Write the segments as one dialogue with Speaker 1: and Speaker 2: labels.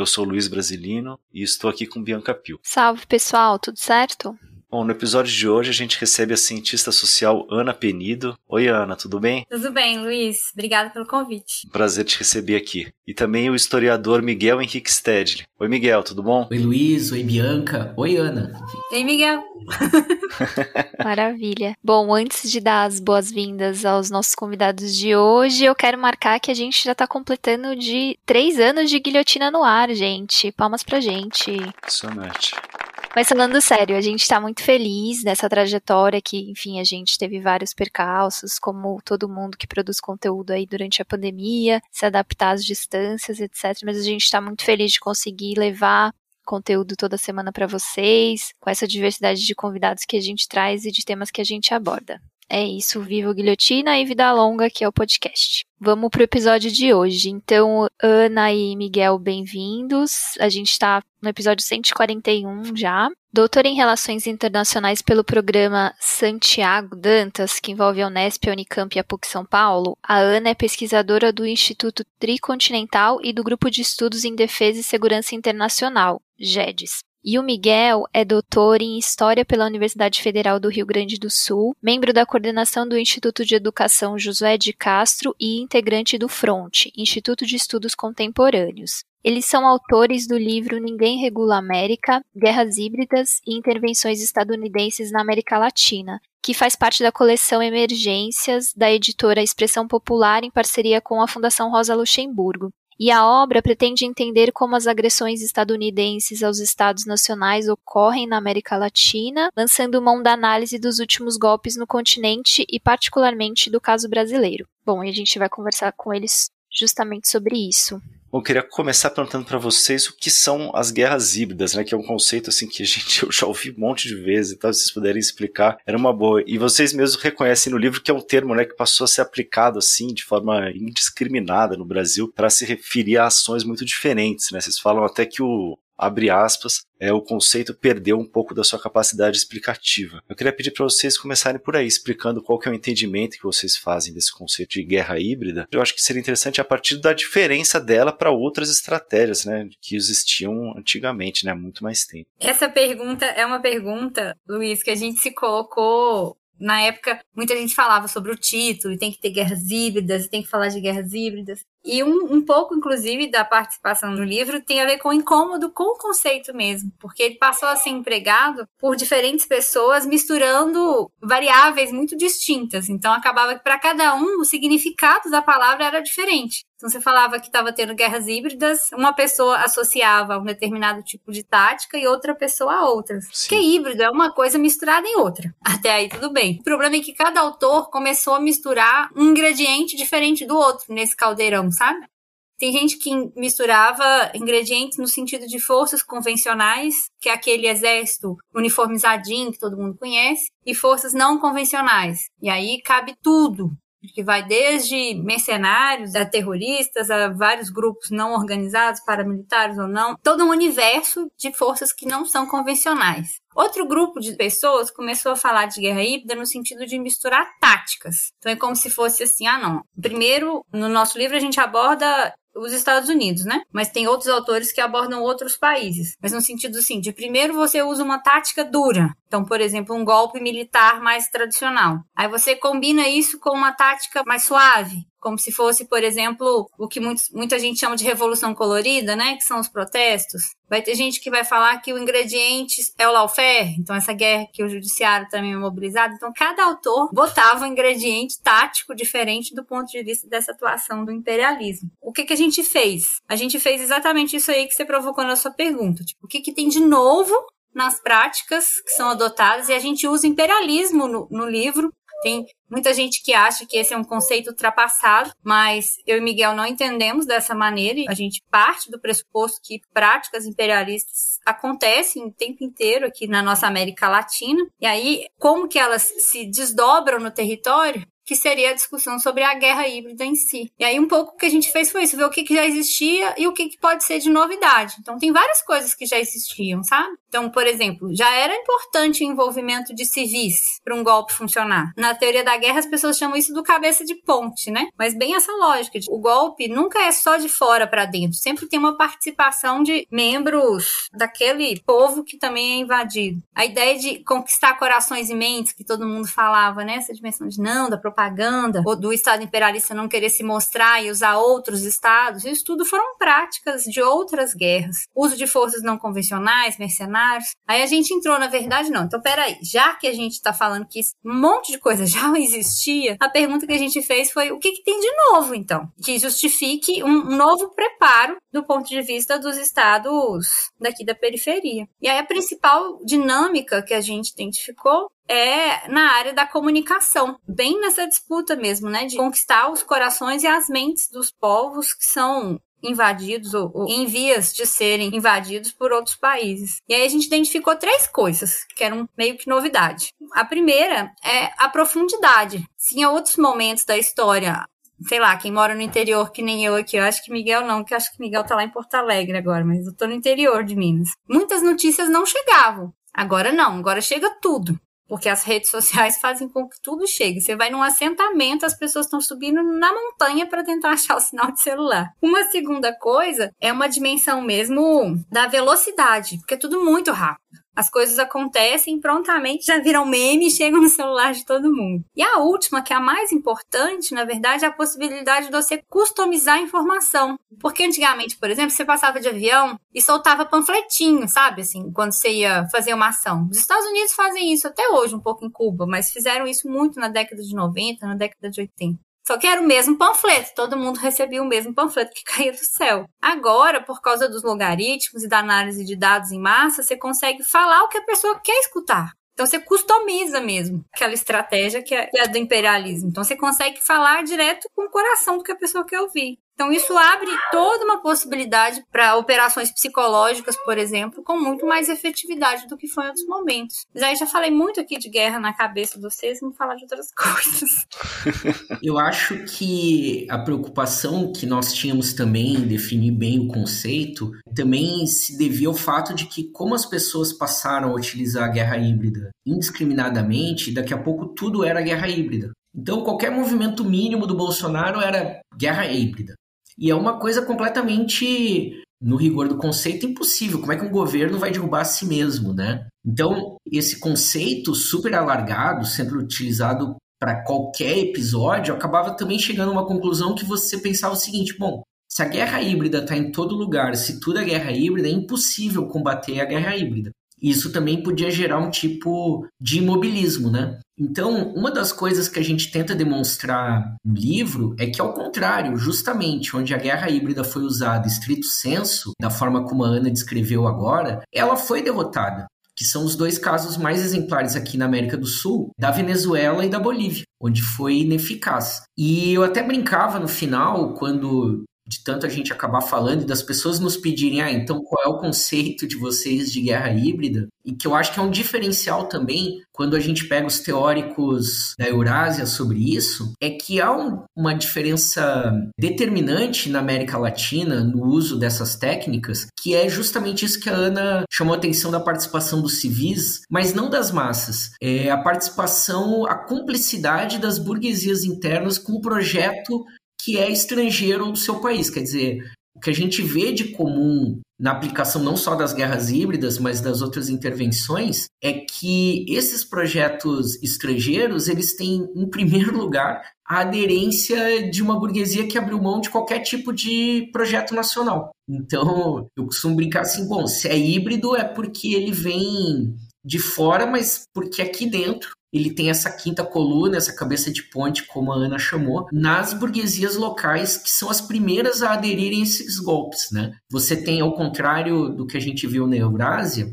Speaker 1: Eu sou Luiz Brasilino e estou aqui com Bianca Pio.
Speaker 2: Salve pessoal, tudo certo?
Speaker 1: Bom, no episódio de hoje a gente recebe a cientista social Ana Penido. Oi, Ana, tudo bem?
Speaker 3: Tudo bem, Luiz. Obrigada pelo convite.
Speaker 1: prazer te receber aqui. E também o historiador Miguel Henrique Stedley. Oi, Miguel, tudo bom?
Speaker 4: Oi, Luiz. Oi, Bianca. Oi, Ana.
Speaker 3: Oi, Miguel.
Speaker 2: Maravilha. Bom, antes de dar as boas-vindas aos nossos convidados de hoje, eu quero marcar que a gente já está completando de três anos de guilhotina no ar, gente. Palmas pra gente.
Speaker 1: Impressionante.
Speaker 2: Mas falando sério, a gente está muito feliz nessa trajetória que, enfim, a gente teve vários percalços, como todo mundo que produz conteúdo aí durante a pandemia, se adaptar às distâncias, etc. Mas a gente está muito feliz de conseguir levar conteúdo toda semana para vocês, com essa diversidade de convidados que a gente traz e de temas que a gente aborda. É isso, viva Guilhotina e vida longa, que é o podcast. Vamos pro episódio de hoje. Então, Ana e Miguel, bem-vindos. A gente está no episódio 141 já. Doutora em Relações Internacionais pelo programa Santiago Dantas, que envolve a Unesp, a Unicamp e a PUC São Paulo, a Ana é pesquisadora do Instituto Tricontinental e do Grupo de Estudos em Defesa e Segurança Internacional, GEDES. E o Miguel é doutor em História pela Universidade Federal do Rio Grande do Sul, membro da coordenação do Instituto de Educação Josué de Castro e integrante do FRONT, Instituto de Estudos Contemporâneos. Eles são autores do livro Ninguém Regula América, Guerras Híbridas e Intervenções Estadunidenses na América Latina, que faz parte da coleção Emergências da editora Expressão Popular em parceria com a Fundação Rosa Luxemburgo. E a obra pretende entender como as agressões estadunidenses aos estados nacionais ocorrem na América Latina, lançando mão da análise dos últimos golpes no continente e particularmente do caso brasileiro. Bom, e a gente vai conversar com eles justamente sobre isso.
Speaker 1: Bom, queria começar perguntando para vocês o que são as guerras híbridas, né? Que é um conceito assim que gente eu já ouvi um monte de vezes, então se vocês puderem explicar, era uma boa. E vocês mesmos reconhecem no livro que é um termo, né, que passou a ser aplicado assim de forma indiscriminada no Brasil para se referir a ações muito diferentes, né? Vocês falam até que o abre aspas, é, o conceito perdeu um pouco da sua capacidade explicativa. Eu queria pedir para vocês começarem por aí, explicando qual que é o entendimento que vocês fazem desse conceito de guerra híbrida. Eu acho que seria interessante a partir da diferença dela para outras estratégias, né, que existiam antigamente, né, muito mais tempo.
Speaker 3: Essa pergunta é uma pergunta, Luiz, que a gente se colocou na época, muita gente falava sobre o título, e tem que ter guerras híbridas, e tem que falar de guerras híbridas. E um, um pouco, inclusive, da participação no livro tem a ver com o incômodo com o conceito mesmo, porque ele passou a ser empregado por diferentes pessoas misturando variáveis muito distintas. Então, acabava que para cada um o significado da palavra era diferente. Então você falava que estava tendo guerras híbridas, uma pessoa associava um determinado tipo de tática e outra pessoa a outras. Sim. Porque híbrido é uma coisa misturada em outra. Até aí tudo bem. O problema é que cada autor começou a misturar um ingrediente diferente do outro nesse caldeirão, sabe? Tem gente que misturava ingredientes no sentido de forças convencionais, que é aquele exército uniformizadinho que todo mundo conhece, e forças não convencionais. E aí cabe tudo que vai desde mercenários a terroristas, a vários grupos não organizados, paramilitares ou não, todo um universo de forças que não são convencionais. Outro grupo de pessoas começou a falar de guerra híbrida no sentido de misturar táticas. Então é como se fosse assim, ah não. Primeiro, no nosso livro a gente aborda os Estados Unidos, né? Mas tem outros autores que abordam outros países. Mas no sentido assim, de primeiro você usa uma tática dura. Então, por exemplo, um golpe militar mais tradicional. Aí você combina isso com uma tática mais suave como se fosse, por exemplo, o que muitos, muita gente chama de revolução colorida, né? Que são os protestos. Vai ter gente que vai falar que o ingrediente é o lawfare, então essa guerra que o judiciário também é mobilizado. Então, cada autor botava um ingrediente tático diferente do ponto de vista dessa atuação do imperialismo. O que, que a gente fez? A gente fez exatamente isso aí que você provocou na sua pergunta. Tipo, o que, que tem de novo nas práticas que são adotadas e a gente usa imperialismo no, no livro Tem muita gente que acha que esse é um conceito ultrapassado, mas eu e Miguel não entendemos dessa maneira. A gente parte do pressuposto que práticas imperialistas acontecem o tempo inteiro aqui na nossa América Latina. E aí, como que elas se desdobram no território? Que seria a discussão sobre a guerra híbrida em si. E aí um pouco o que a gente fez foi isso, ver o que, que já existia e o que, que pode ser de novidade. Então tem várias coisas que já existiam, sabe? Então, por exemplo, já era importante o envolvimento de civis para um golpe funcionar. Na teoria da guerra as pessoas chamam isso do cabeça de ponte, né? Mas bem essa lógica, de, o golpe nunca é só de fora para dentro, sempre tem uma participação de membros daquele povo que também é invadido. A ideia de conquistar corações e mentes que todo mundo falava, né? Essa dimensão de não, da propaganda propaganda, ou do Estado imperialista não querer se mostrar e usar outros estados, isso tudo foram práticas de outras guerras. Uso de forças não convencionais, mercenários. Aí a gente entrou, na verdade, não. Então, peraí, já que a gente está falando que um monte de coisa já existia, a pergunta que a gente fez foi: o que, que tem de novo, então? Que justifique um novo preparo do ponto de vista dos estados daqui da periferia. E aí a principal dinâmica que a gente identificou é na área da comunicação, bem nessa disputa mesmo, né, de conquistar os corações e as mentes dos povos que são invadidos ou, ou, em vias de serem invadidos por outros países. E aí a gente identificou três coisas que eram meio que novidade. A primeira é a profundidade. Se em outros momentos da história sei lá, quem mora no interior, que nem eu aqui, eu acho que Miguel não, que acho que Miguel tá lá em Porto Alegre agora, mas eu tô no interior de Minas. Muitas notícias não chegavam. Agora não, agora chega tudo porque as redes sociais fazem com que tudo chegue. Você vai num assentamento, as pessoas estão subindo na montanha para tentar achar o sinal de celular. Uma segunda coisa é uma dimensão mesmo da velocidade, porque é tudo muito rápido. As coisas acontecem prontamente, já viram meme e chegam no celular de todo mundo. E a última, que é a mais importante, na verdade, é a possibilidade de você customizar a informação. Porque antigamente, por exemplo, você passava de avião e soltava panfletinho, sabe? Assim, quando você ia fazer uma ação. Os Estados Unidos fazem isso até hoje, um pouco em Cuba, mas fizeram isso muito na década de 90, na década de 80. Só que era o mesmo panfleto, todo mundo recebia o mesmo panfleto que caía do céu. Agora, por causa dos logaritmos e da análise de dados em massa, você consegue falar o que a pessoa quer escutar. Então você customiza mesmo aquela estratégia que é, é do imperialismo. Então você consegue falar direto com o coração do que a pessoa quer ouvir. Então, isso abre toda uma possibilidade para operações psicológicas, por exemplo, com muito mais efetividade do que foi em outros momentos. Mas aí já falei muito aqui de guerra na cabeça de vocês, vamos falar de outras coisas.
Speaker 4: Eu acho que a preocupação que nós tínhamos também em definir bem o conceito também se devia ao fato de que, como as pessoas passaram a utilizar a guerra híbrida indiscriminadamente, daqui a pouco tudo era guerra híbrida. Então, qualquer movimento mínimo do Bolsonaro era guerra híbrida. E é uma coisa completamente, no rigor do conceito, impossível. Como é que um governo vai derrubar a si mesmo, né? Então, esse conceito super alargado, sendo utilizado para qualquer episódio, acabava também chegando a uma conclusão que você pensava o seguinte: bom, se a guerra híbrida está em todo lugar, se tudo é guerra híbrida, é impossível combater a guerra híbrida. Isso também podia gerar um tipo de imobilismo, né? Então, uma das coisas que a gente tenta demonstrar no livro é que, ao contrário, justamente onde a guerra híbrida foi usada estrito senso, da forma como a Ana descreveu agora, ela foi derrotada que são os dois casos mais exemplares aqui na América do Sul, da Venezuela e da Bolívia, onde foi ineficaz. E eu até brincava no final, quando de tanto a gente acabar falando e das pessoas nos pedirem, ah, então qual é o conceito de vocês de guerra híbrida? E que eu acho que é um diferencial também quando a gente pega os teóricos da Eurásia sobre isso, é que há um, uma diferença determinante na América Latina no uso dessas técnicas, que é justamente isso que a Ana chamou a atenção da participação dos civis, mas não das massas. É a participação, a cumplicidade das burguesias internas com o projeto que é estrangeiro do seu país. Quer dizer, o que a gente vê de comum na aplicação não só das guerras híbridas, mas das outras intervenções, é que esses projetos estrangeiros, eles têm, em primeiro lugar, a aderência de uma burguesia que abriu mão de qualquer tipo de projeto nacional. Então, eu costumo brincar assim, bom, se é híbrido é porque ele vem de fora, mas porque aqui dentro ele tem essa quinta coluna, essa cabeça de ponte, como a Ana chamou, nas burguesias locais, que são as primeiras a aderirem a esses golpes. Né? Você tem, ao contrário do que a gente viu na Eurásia,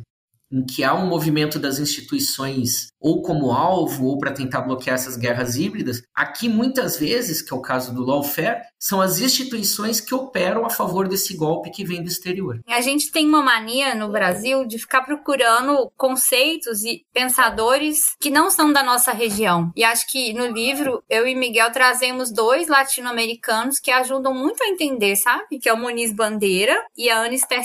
Speaker 4: em que há um movimento das instituições ou como alvo ou para tentar bloquear essas guerras híbridas, aqui muitas vezes, que é o caso do lawfare, são as instituições que operam a favor desse golpe que vem do exterior.
Speaker 3: A gente tem uma mania no Brasil de ficar procurando conceitos e pensadores que não são da nossa região. E acho que no livro eu e Miguel trazemos dois latino-americanos que ajudam muito a entender, sabe? Que é o Muniz Bandeira e a Ana Esther.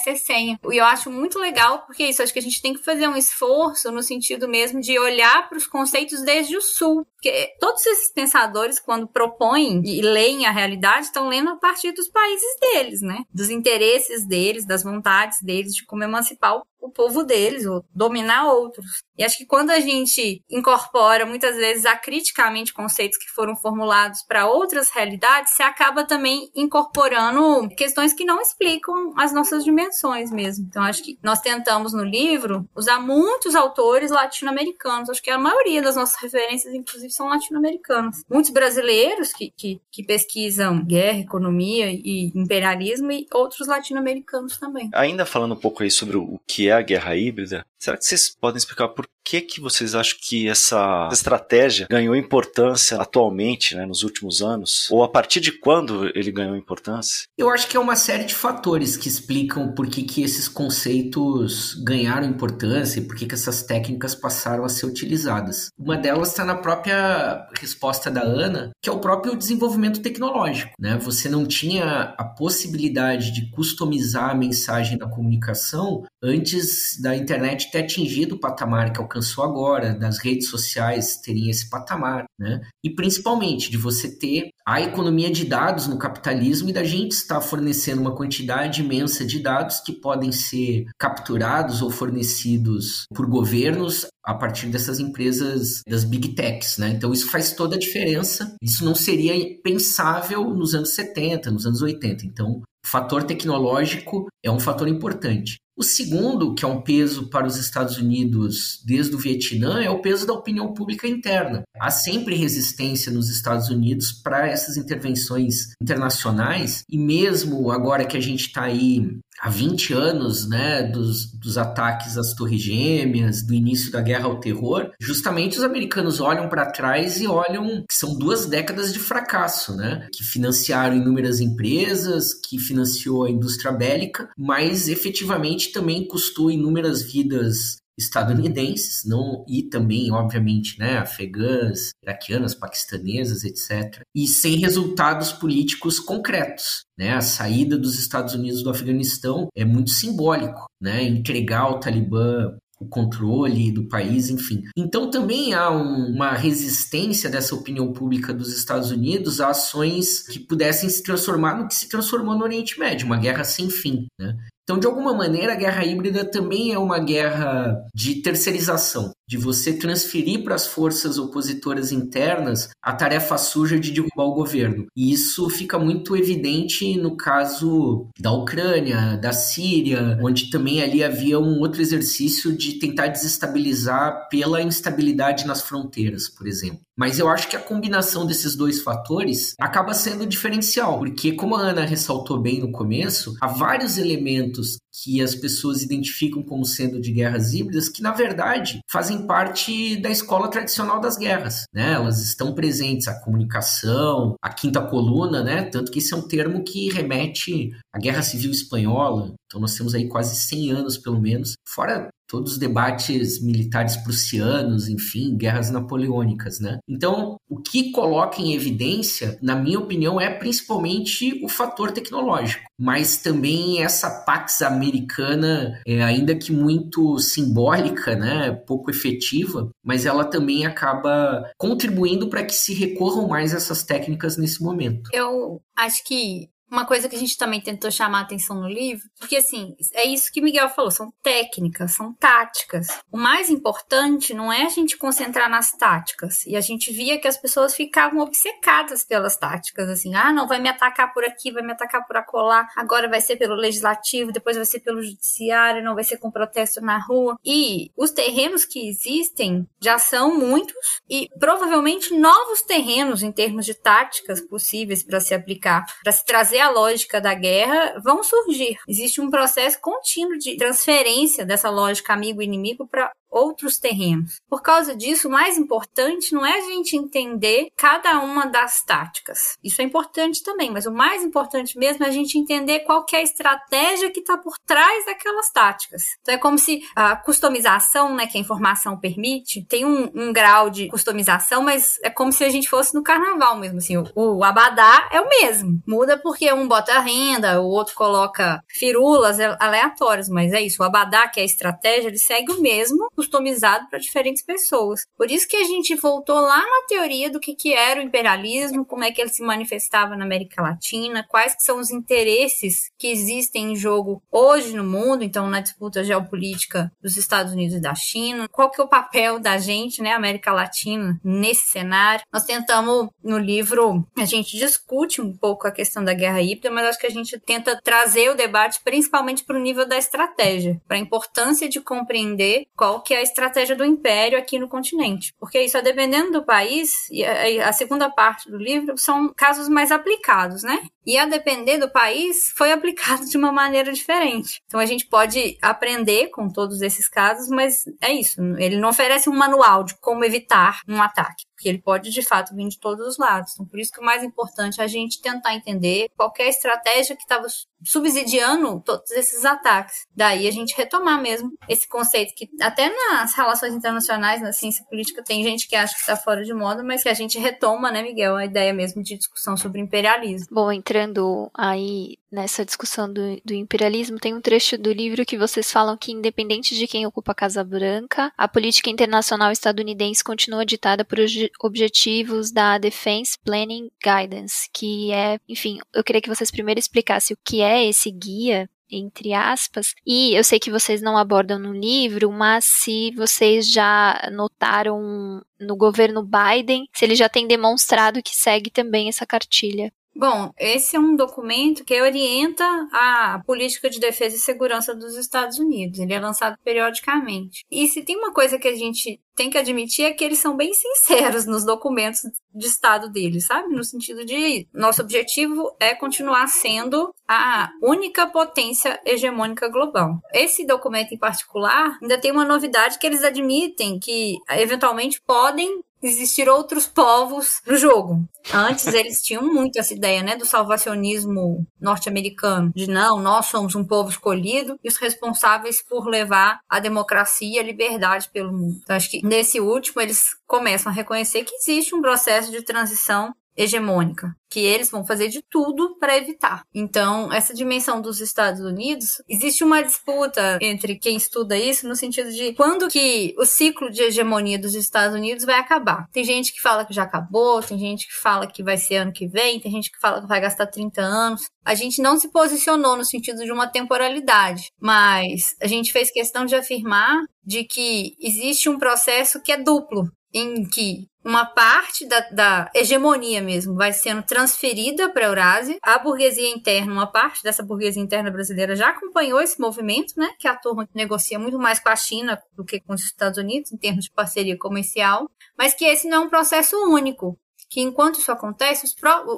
Speaker 3: E eu acho muito legal porque isso, acho que a gente tem que fazer um esforço no sentido mesmo de olhar para os conceitos desde o sul. Porque todos esses pensadores, quando propõem e leem a realidade, estão lendo a partir dos países deles, né? Dos interesses deles, das vontades deles de como emancipar o povo deles, ou dominar outros. E acho que quando a gente incorpora muitas vezes acriticamente conceitos que foram formulados para outras realidades, você acaba também incorporando questões que não explicam as nossas dimensões mesmo. Então acho que nós tentamos no livro usar muitos autores latino-americanos. Acho que a maioria das nossas referências, inclusive, são latino-americanos. Muitos brasileiros que, que, que pesquisam guerra, economia e imperialismo e outros latino-americanos também.
Speaker 1: Ainda falando um pouco aí sobre o que é a guerra híbrida, será que vocês podem explicar por que, que vocês acham que essa estratégia ganhou importância atualmente, né, nos últimos anos? Ou a partir de quando ele ganhou importância?
Speaker 4: Eu acho que é uma série de fatores que explicam por que, que esses conceitos ganharam importância e por que, que essas técnicas passaram a ser utilizadas. Uma delas está na própria resposta da Ana, que é o próprio desenvolvimento tecnológico. Né? Você não tinha a possibilidade de customizar a mensagem da comunicação antes da internet ter atingido o patamar que alcançou agora, das redes sociais terem esse patamar, né? E principalmente de você ter a economia de dados no capitalismo e da gente estar fornecendo uma quantidade imensa de dados que podem ser capturados ou fornecidos por governos a partir dessas empresas das big techs, né? Então isso faz toda a diferença. Isso não seria pensável nos anos 70, nos anos 80. Então, o fator tecnológico é um fator importante. O segundo, que é um peso para os Estados Unidos desde o Vietnã, é o peso da opinião pública interna. Há sempre resistência nos Estados Unidos para essas intervenções internacionais, e mesmo agora que a gente está aí há 20 anos né, dos, dos ataques às Torres Gêmeas, do início da guerra ao terror, justamente os americanos olham para trás e olham que são duas décadas de fracasso, né? Que financiaram inúmeras empresas, que financiou a indústria bélica, mas efetivamente também custou inúmeras vidas estadunidenses, não e também, obviamente, né, afegãs, iraquianas, paquistanesas, etc. E sem resultados políticos concretos. Né? A saída dos Estados Unidos do Afeganistão é muito simbólico, né? Entregar ao Talibã o controle do país, enfim. Então também há um, uma resistência dessa opinião pública dos Estados Unidos a ações que pudessem se transformar no que se transformou no Oriente Médio, uma guerra sem fim. Né? Então, de alguma maneira, a guerra híbrida também é uma guerra de terceirização, de você transferir para as forças opositoras internas a tarefa suja de derrubar o governo. E isso fica muito evidente no caso da Ucrânia, da Síria, onde também ali havia um outro exercício de tentar desestabilizar pela instabilidade nas fronteiras, por exemplo. Mas eu acho que a combinação desses dois fatores acaba sendo diferencial, porque, como a Ana ressaltou bem no começo, há vários elementos que as pessoas identificam como sendo de guerras híbridas, que na verdade fazem parte da escola tradicional das guerras, né? Elas estão presentes a comunicação, a quinta coluna, né? Tanto que esse é um termo que remete à Guerra Civil Espanhola. Então nós temos aí quase 100 anos pelo menos, fora todos os debates militares prussianos, enfim, guerras napoleônicas, né? Então, o que coloca em evidência, na minha opinião, é principalmente o fator tecnológico, mas também essa pax americana, é, ainda que muito simbólica, né, pouco efetiva, mas ela também acaba contribuindo para que se recorram mais essas técnicas nesse momento.
Speaker 3: Eu acho que uma coisa que a gente também tentou chamar a atenção no livro, porque assim, é isso que Miguel falou, são técnicas, são táticas. O mais importante não é a gente concentrar nas táticas. E a gente via que as pessoas ficavam obcecadas pelas táticas, assim, ah, não, vai me atacar por aqui, vai me atacar por acolá, agora vai ser pelo legislativo, depois vai ser pelo judiciário, não vai ser com protesto na rua. E os terrenos que existem já são muitos e provavelmente novos terrenos em termos de táticas possíveis para se aplicar, para se trazer a lógica da guerra, vão surgir. Existe um processo contínuo de transferência dessa lógica amigo-inimigo para outros terrenos. Por causa disso, o mais importante não é a gente entender cada uma das táticas. Isso é importante também, mas o mais importante mesmo é a gente entender qual é a estratégia que está por trás daquelas táticas. Então é como se a customização, né, que a informação permite, tem um, um grau de customização, mas é como se a gente fosse no carnaval mesmo. Assim, o, o abadá é o mesmo. Muda porque um bota renda, o outro coloca firulas aleatórias, mas é isso. O abadá, que é a estratégia, ele segue o mesmo customizado para diferentes pessoas. Por isso que a gente voltou lá na teoria do que, que era o imperialismo, como é que ele se manifestava na América Latina, quais que são os interesses que existem em jogo hoje no mundo, então na disputa geopolítica dos Estados Unidos e da China, qual que é o papel da gente, né, América Latina, nesse cenário. Nós tentamos, no livro, a gente discute um pouco a questão da guerra híbrida, mas acho que a gente tenta trazer o debate principalmente para o nível da estratégia, para a importância de compreender qual que que é a estratégia do império aqui no continente. Porque isso, a dependendo do país, e a, segunda parte do livro são casos mais aplicados, né? E a depender do país, foi aplicado de uma maneira diferente. Então a gente pode aprender com todos esses casos, mas é isso. Ele não oferece um manual de como evitar um ataque porque ele pode de fato vir de todos os lados. Então, por isso que o mais importante é a gente tentar entender qualquer estratégia que estava subsidiando todos esses ataques. Daí a gente retomar mesmo esse conceito que até nas relações internacionais, na ciência política, tem gente que acha que está fora de moda, mas que a gente retoma, né, Miguel, a ideia mesmo de discussão sobre imperialismo.
Speaker 2: Bom, entrando aí nessa discussão do, do, imperialismo, tem um trecho do livro que vocês falam que, independente de quem ocupa a Casa Branca, a política internacional estadunidense continua ditada por objetivos da Defense Planning Guidance, que é, enfim, eu queria que vocês primeiro explicassem o que é esse guia entre aspas. E eu sei que vocês não abordam no livro, mas se vocês já notaram no governo Biden, se ele já tem demonstrado que segue também essa cartilha.
Speaker 3: Bom, esse é um documento que orienta a política de defesa e segurança dos Estados Unidos. Ele é lançado periodicamente. E se tem uma coisa que a gente tem que admitir é que eles são bem sinceros nos documentos de Estado deles, sabe? No sentido de nosso objetivo é continuar sendo a única potência hegemônica global. Esse documento em particular ainda tem uma novidade que eles admitem que eventualmente podem existir outros povos no jogo. Antes eles tinham muito essa ideia, né, do salvacionismo norte-americano, de não, nós somos um povo escolhido e os responsáveis por levar a democracia e a liberdade pelo mundo. Então acho que nesse último eles começam a reconhecer que existe um processo de transição hegemônica, que eles vão fazer de tudo para evitar. Então, essa dimensão dos Estados Unidos, existe uma disputa entre quem estuda isso no sentido de quando que o ciclo de hegemonia dos Estados Unidos vai acabar. Tem gente que fala que já acabou, tem gente que fala que vai ser ano que vem, tem gente que fala que vai gastar 30 anos. A gente não se posicionou no sentido de uma temporalidade, mas a gente fez questão de afirmar de que existe um processo que é duplo, em que uma parte da, da, hegemonia mesmo vai sendo transferida para a Eurásia. A burguesia interna, uma parte dessa burguesia interna brasileira já acompanhou esse movimento, né? Que a turma negocia muito mais com a China do que com os Estados Unidos em termos de parceria comercial, mas que esse não é um processo único que enquanto isso acontece, os,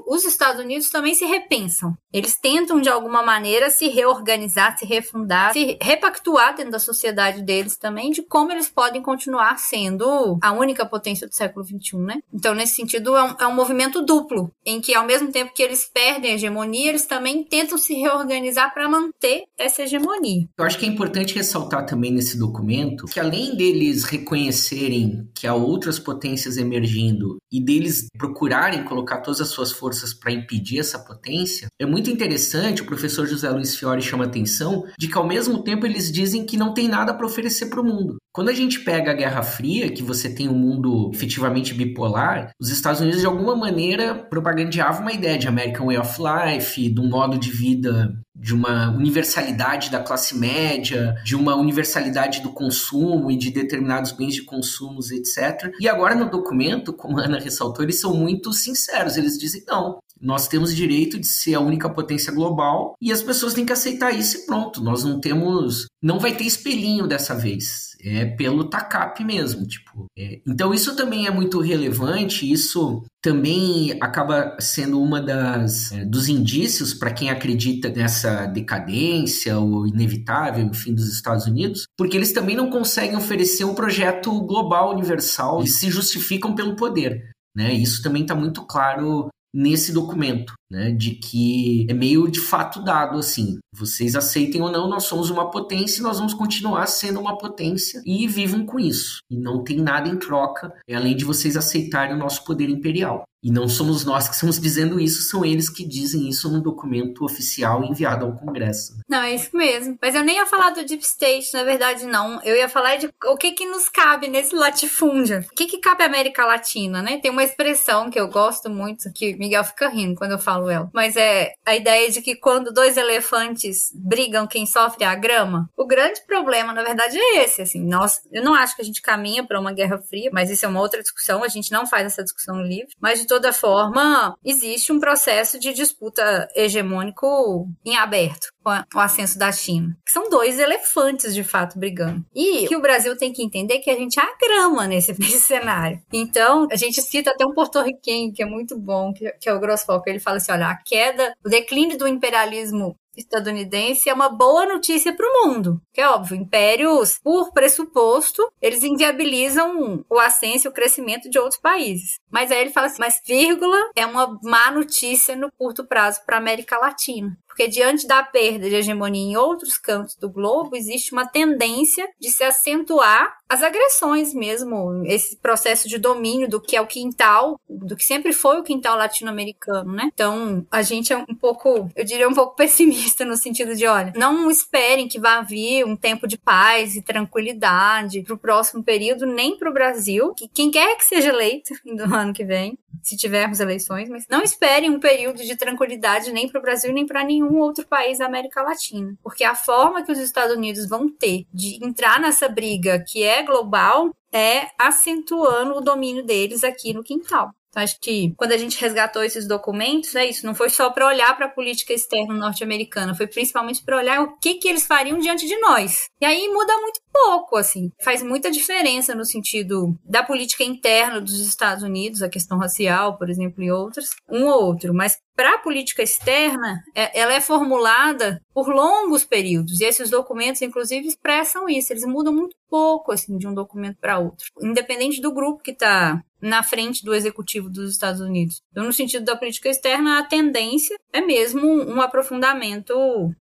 Speaker 3: os, Estados Unidos também se repensam. Eles tentam, de alguma maneira, se reorganizar, se refundar, se repactuar dentro da sociedade deles também, de como eles podem continuar sendo a única potência do século XXI, né? Então, nesse sentido, é um, é um movimento duplo, em que, ao mesmo tempo que eles perdem a hegemonia, eles também tentam se reorganizar para manter essa hegemonia.
Speaker 4: Eu acho que é importante ressaltar também nesse documento que, além deles reconhecerem que há outras potências emergindo e deles procurarem colocar todas as suas forças para impedir essa potência, é muito interessante, o professor José Luiz Fiore chama atenção de que ao mesmo tempo eles dizem que não tem nada para oferecer para o mundo. Quando a gente pega a Guerra Fria, que você tem um mundo efetivamente bipolar, os Estados Unidos de alguma maneira propagandeavam uma ideia de American Way of Life, de um modo de vida de uma universalidade da classe média, de uma universalidade do consumo e de determinados bens de consumo, etc. E agora no documento, como a Ana ressaltou, eles são muito sinceros. Eles dizem: não, Nós temos direito de ser a única potência global e as pessoas têm que aceitar isso e pronto. Nós não temos. Não vai ter espelhinho dessa vez. É pelo TACAP mesmo, tipo. É. Então isso também é muito relevante. Isso também acaba sendo uma das é, dos indícios para quem acredita nessa decadência ou inevitável, enfim, dos Estados Unidos, porque eles também não conseguem oferecer um projeto global universal e se justificam pelo poder. Né? Isso também está muito claro nesse documento, né, de que é meio de fato dado assim, vocês aceitem ou não, nós somos uma potência e nós vamos continuar sendo uma potência e vivam com isso. E não tem nada em troca, além de vocês aceitarem o nosso poder imperial. E não somos nós que estamos dizendo isso, são eles que dizem isso no documento oficial enviado ao Congresso.
Speaker 3: Não, é isso mesmo. Mas eu nem ia falar do Deep State, na verdade, não. Eu ia falar de o que que nos cabe nesse latifúndio. O que que cabe à América Latina, né? Tem uma expressão que eu gosto muito, que Miguel fica rindo quando eu falo Mas é a ideia de que quando dois elefantes brigam, quem sofre é a grama. O grande problema, na verdade, é esse. Assim, nós, eu não acho que a gente caminha para uma guerra fria, mas isso é uma outra discussão. A gente não faz essa discussão livre. Mas de toda forma, existe um processo de disputa hegemônico em aberto o ascenso da China. Que são dois elefantes, de fato, brigando. E que o Brasil tem que entender que a gente é a grama nesse, nesse cenário. Então, a gente cita até um porto-riquenho que é muito bom, que, que é o Grossfock. Ele fala assim: olha, a queda, o declínio do imperialismo estadunidense é uma boa notícia para o mundo. Que é óbvio, impérios, por pressuposto, eles inviabilizam o ascenso e o crescimento de outros países. Mas aí ele fala assim, mas vírgula é uma má notícia no curto prazo para a América Latina. Porque diante da perda de hegemonia em outros cantos do globo, existe uma tendência de se acentuar as agressões mesmo, esse processo de domínio do que é o quintal, do que sempre foi o quintal latino-americano, né? Então, a gente é um pouco, eu diria um pouco pessimista no sentido de, olha, não esperem que vá vir um tempo de paz e tranquilidade para o próximo período, nem para o Brasil, que quem quer que seja eleito ano que vem, se tivermos eleições, mas não esperem um período de tranquilidade nem para o Brasil nem para nenhum outro país da América Latina, porque a forma que os Estados Unidos vão ter de entrar nessa briga que é global é acentuando o domínio deles aqui no quintal. Então, acho que quando a gente resgatou esses documentos, é isso, não foi só para olhar para a política externa norte-americana, foi principalmente para olhar o que, que eles fariam diante de nós. E aí muda muito pouco, assim. Faz muita diferença no sentido da política interna dos Estados Unidos, a questão racial, por exemplo, e outras, um ou outro. Mas para a política externa, é, ela é formulada por longos períodos, e esses documentos, inclusive, expressam isso. Eles mudam muito pouco, assim, de um documento para outro. Independente do grupo que está na frente do executivo dos Estados Unidos. Então, no sentido da política externa, a tendência é mesmo um aprofundamento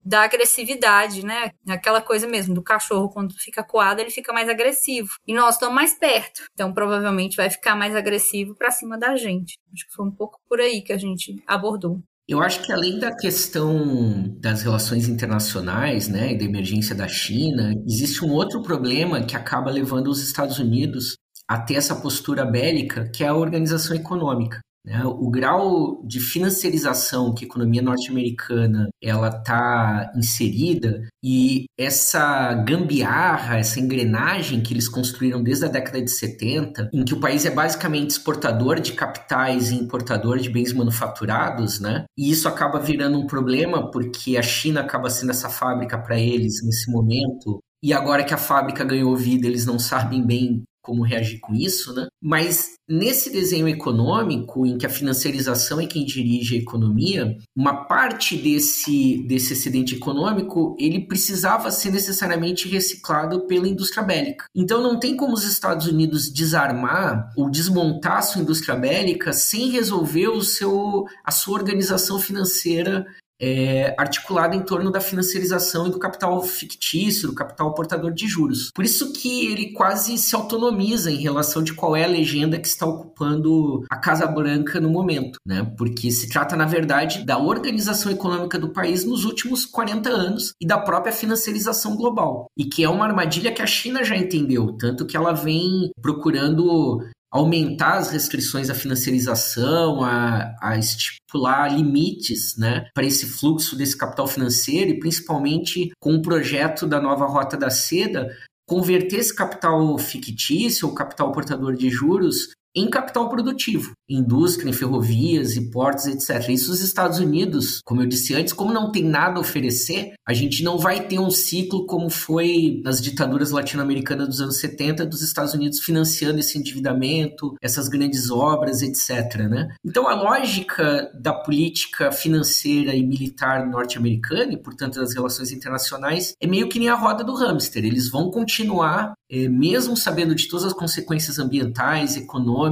Speaker 3: da agressividade, né? Aquela coisa mesmo do cachorro quando fica coado, ele fica mais agressivo. E nós estamos mais perto, então provavelmente vai ficar mais agressivo para cima da gente. Acho que foi um pouco por aí que a gente abordou.
Speaker 4: Eu acho que além da questão das relações internacionais, né, e da emergência da China, existe um outro problema que acaba levando os Estados Unidos a ter essa postura bélica, que é a organização econômica. Né? O grau de financiarização que a economia norte-americana ela está inserida e essa gambiarra, essa engrenagem que eles construíram desde a década de 70, em que o país é basicamente exportador de capitais e importador de bens manufaturados, né? E isso acaba virando um problema porque a China acaba sendo essa fábrica para eles nesse momento e agora que a fábrica ganhou vida, eles não sabem bem como reagir com isso, né? Mas nesse desenho econômico, em que a financiarização é quem dirige a economia, uma parte desse, desse excedente econômico ele precisava ser necessariamente reciclado pela indústria bélica. Então não tem como os Estados Unidos desarmar ou desmontar a sua indústria bélica sem resolver o seu, a sua organização financeira é, articulada em torno da financiarização e do capital fictício, do capital portador de juros. Por isso que ele quase se autonomiza em relação de qual é a legenda que está ocupando a Casa Branca no momento, né? Porque se trata, na verdade, da organização econômica do país nos últimos 40 anos e da própria financiarização global. E que é uma armadilha que a China já entendeu, tanto que ela vem procurando aumentar as restrições à financiarização, a, a estipular limites né, para esse fluxo desse capital financeiro e principalmente com o projeto da nova Rota da Seda, converter esse capital fictício ou capital portador de juros em capital produtivo, indústria, em ferrovias e portos, etc. Isso os Estados Unidos, como eu disse antes, como não tem nada a oferecer, a gente não vai ter um ciclo como foi nas ditaduras latino-americanas dos anos 70, dos Estados Unidos financiando esse endividamento, essas grandes obras, etc. Né? Então, a lógica da política financeira e militar norte-americana, e portanto das relações internacionais, é meio que nem a roda do hamster. Eles vão continuar, é, mesmo sabendo de todas as consequências ambientais, econômicas,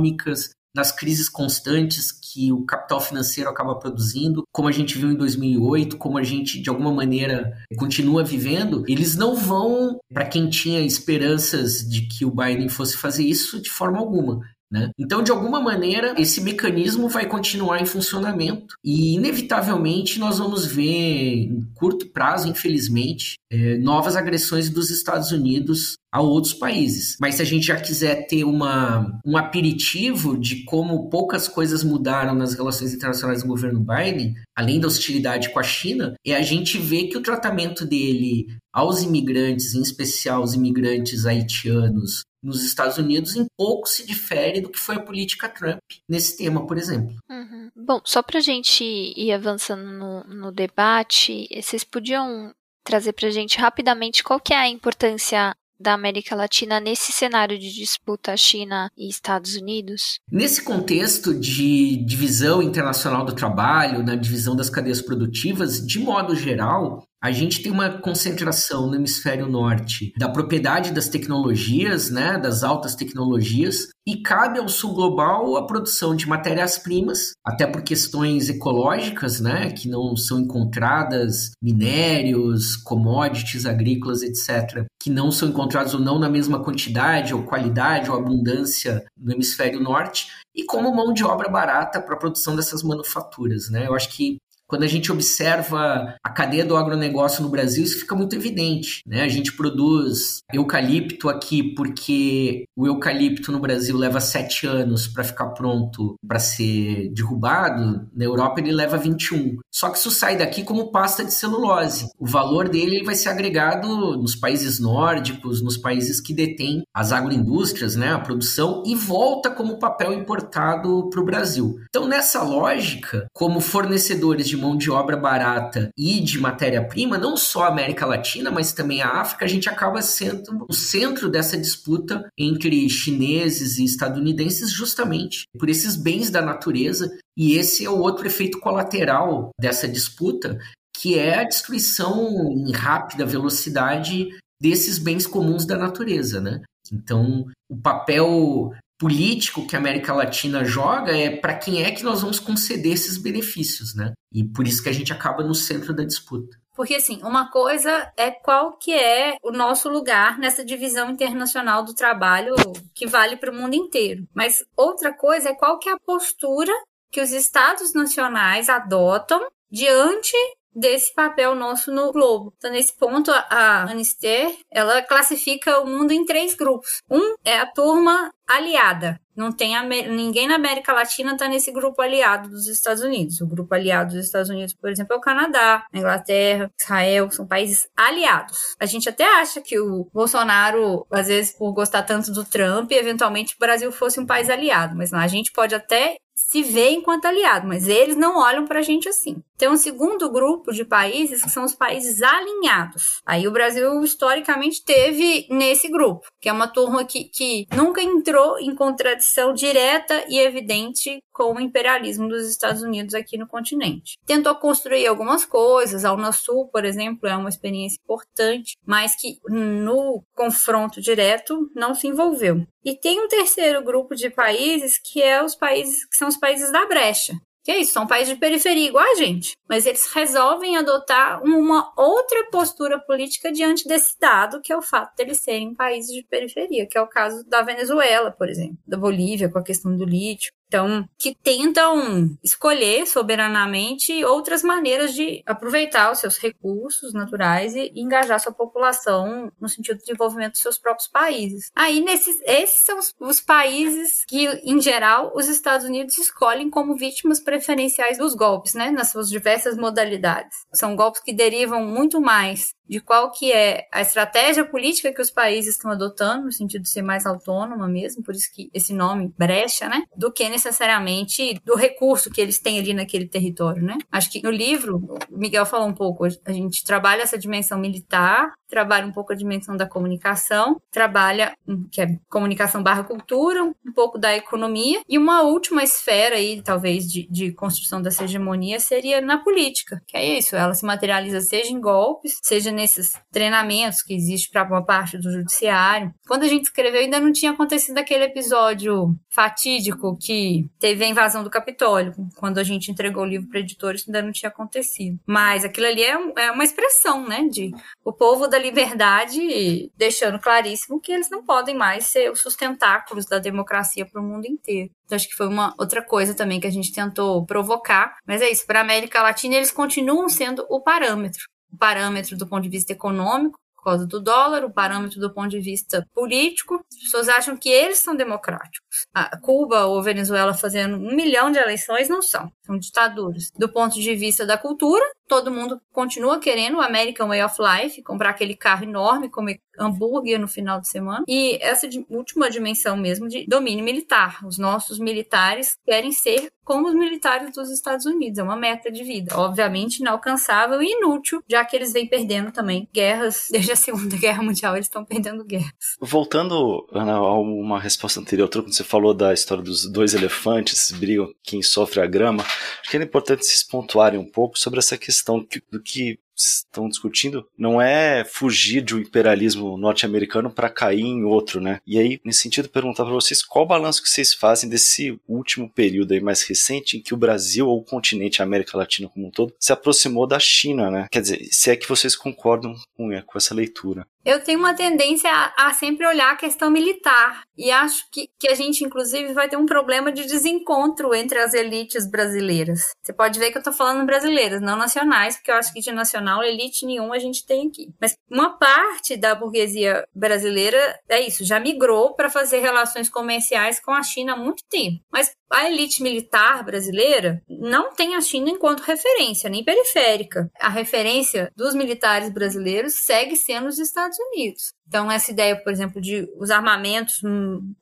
Speaker 4: nas crises constantes que o capital financeiro acaba produzindo, como a gente viu em 2008, como a gente de alguma maneira continua vivendo, eles não vão, para quem tinha esperanças de que o Biden fosse fazer isso, de forma alguma. Né? Então, de alguma maneira, esse mecanismo vai continuar em funcionamento e, inevitavelmente, nós vamos ver, em curto prazo, infelizmente, é, novas agressões dos Estados Unidos a outros países. Mas se a gente já quiser ter uma, um aperitivo de como poucas coisas mudaram nas relações internacionais do governo Biden, além da hostilidade com a China, é a gente ver que o tratamento dele aos imigrantes, em especial os imigrantes haitianos, nos Estados Unidos em pouco se difere do que foi a política Trump nesse tema, por exemplo.
Speaker 2: Uhum. Bom, só para a gente ir avançando no, no debate, vocês podiam trazer para a gente rapidamente qual que é a importância da América Latina nesse cenário de disputa China e Estados Unidos?
Speaker 4: Nesse contexto de divisão internacional do trabalho, na divisão das cadeias produtivas, de modo geral, a gente tem uma concentração no hemisfério norte da propriedade das tecnologias, né, das altas tecnologias, e cabe ao sul global a produção de matérias-primas, até por questões ecológicas, né, que não são encontradas minérios, commodities agrícolas, etc., que não são encontrados ou não na mesma quantidade ou qualidade ou abundância no hemisfério norte, e como mão de obra barata para a produção dessas manufaturas, né? Eu acho que quando a gente observa a cadeia do agronegócio no Brasil, isso fica muito evidente. Né? A gente produz eucalipto aqui porque o eucalipto no Brasil leva sete anos para ficar pronto para ser derrubado. Na Europa ele leva 21. Só que isso sai daqui como pasta de celulose. O valor dele vai ser agregado nos países nórdicos, nos países que detêm as agroindústrias, né, a produção, e volta como papel importado para o Brasil. Então, nessa lógica, como fornecedores de mão de obra barata e de matéria-prima, não só a América Latina, mas também a África, a gente acaba sendo o centro dessa disputa entre chineses e estadunidenses justamente por esses bens da natureza. E esse é o outro efeito colateral dessa disputa, que é a destruição em rápida velocidade desses bens comuns da natureza, né? Então, o papel político que a América Latina joga é para quem é que nós vamos conceder esses benefícios, né? E por isso que a gente acaba no centro da disputa.
Speaker 3: Porque assim, uma coisa é qual que é o nosso lugar nessa divisão internacional do trabalho que vale para o mundo inteiro. Mas outra coisa é qual que é a postura que os estados nacionais adotam diante desse papel nosso no globo. Então, nesse ponto, a Anister, ela classifica o mundo em três grupos. Um é a turma aliada. Não tem ninguém na América Latina está nesse grupo aliado dos Estados Unidos. O grupo aliado dos Estados Unidos, por exemplo, é o Canadá, a Inglaterra, Israel, são países aliados. A gente até acha que o Bolsonaro, às vezes, por gostar tanto do Trump, eventualmente o Brasil fosse um país aliado, mas não, a gente pode até se vê enquanto aliado, mas eles não olham para a gente assim. Tem um segundo grupo de países que são os países alinhados. Aí o Brasil historicamente teve nesse grupo, que é uma turma que, que nunca entrou em contradição direta e evidente com o imperialismo dos Estados Unidos aqui no continente. Tentou construir algumas coisas, a Unasul, por exemplo, é uma experiência importante, mas que no confronto direto não se envolveu. E tem um terceiro grupo de países que é os países que são os países da brecha, que é isso, são países de periferia igual a gente, mas eles resolvem adotar uma outra postura política diante desse dado, que é o fato de eles serem países de periferia, que é o caso da Venezuela, por exemplo, da Bolívia com a questão do lítio. Então, que tentam escolher soberanamente outras maneiras de aproveitar os seus recursos naturais e engajar sua população no sentido de desenvolvimento dos seus próprios países. Aí, nesses, esses são os, os países que, em geral, os Estados Unidos escolhem como vítimas preferenciais dos golpes, né? Nas suas diversas modalidades. São golpes que derivam muito mais de qual que é a estratégia política que os países estão adotando, no sentido de ser mais autônoma mesmo, por isso que esse nome brecha, né? Do que necessariamente do recurso que eles têm ali naquele território, né? Acho que no livro, o Miguel falou um pouco, a gente trabalha essa dimensão militar, trabalha um pouco a dimensão da comunicação, trabalha, que é comunicação barra cultura, um pouco da economia, e uma última esfera aí, talvez, de, de construção dessa hegemonia seria na política, que é isso, ela se materializa seja em golpes, seja nesses treinamentos que existe para uma parte do judiciário. Quando a gente escreveu, ainda não tinha acontecido aquele episódio fatídico que teve a invasão do Capitólio. Quando a gente entregou o livro para editores, ainda não tinha acontecido. Mas aquilo ali é, é uma expressão, né, de o povo da liberdade deixando claríssimo que eles não podem mais ser os sustentáculos da democracia para o mundo inteiro. Então, acho que foi uma outra coisa também que a gente tentou provocar. Mas é isso, para a América Latina, eles continuam sendo o parâmetro o parâmetro do ponto de vista econômico, por causa do dólar, o parâmetro do ponto de vista político. As pessoas acham que eles são democráticos. A Cuba ou Venezuela fazendo um milhão de eleições não são, são ditaduras. Do ponto de vista da cultura, todo mundo continua querendo o American Way of Life, comprar aquele carro enorme, comer hambúrguer no final de semana. E essa última dimensão mesmo de domínio militar. Os nossos militares querem ser como os militares dos Estados Unidos. É uma meta de vida. Obviamente inalcançável e inútil, já que eles vêm perdendo também guerras. Desde a Segunda Guerra Mundial, eles estão perdendo guerras.
Speaker 1: Voltando, Ana, a uma resposta anterior, quando você falou da história dos dois elefantes brigam quem sofre a grama, acho que é importante se pontuarem um pouco sobre essa questão do que estão discutindo não é fugir de um imperialismo norte-americano para cair em outro, né? E aí, nesse sentido, perguntar para vocês qual o balanço que vocês fazem desse último período aí mais recente em que o Brasil ou o continente a América Latina como um todo se aproximou da China, né? Quer dizer, se é que vocês concordam com, é, com essa leitura.
Speaker 3: Eu tenho uma tendência a, a, sempre olhar a questão militar. E acho que, que a gente, inclusive, vai ter um problema de desencontro entre as elites brasileiras. Você pode ver que eu estou falando brasileiras, não nacionais, porque eu acho que de nacional elite nenhuma a gente tem aqui. Mas uma parte da burguesia brasileira é isso, já migrou para fazer relações comerciais com a China há muito tempo. Mas a elite militar brasileira não tem a China enquanto referência, nem periférica. A referência dos militares brasileiros segue sendo os Estados Unidos. Então, essa ideia, por exemplo, de os armamentos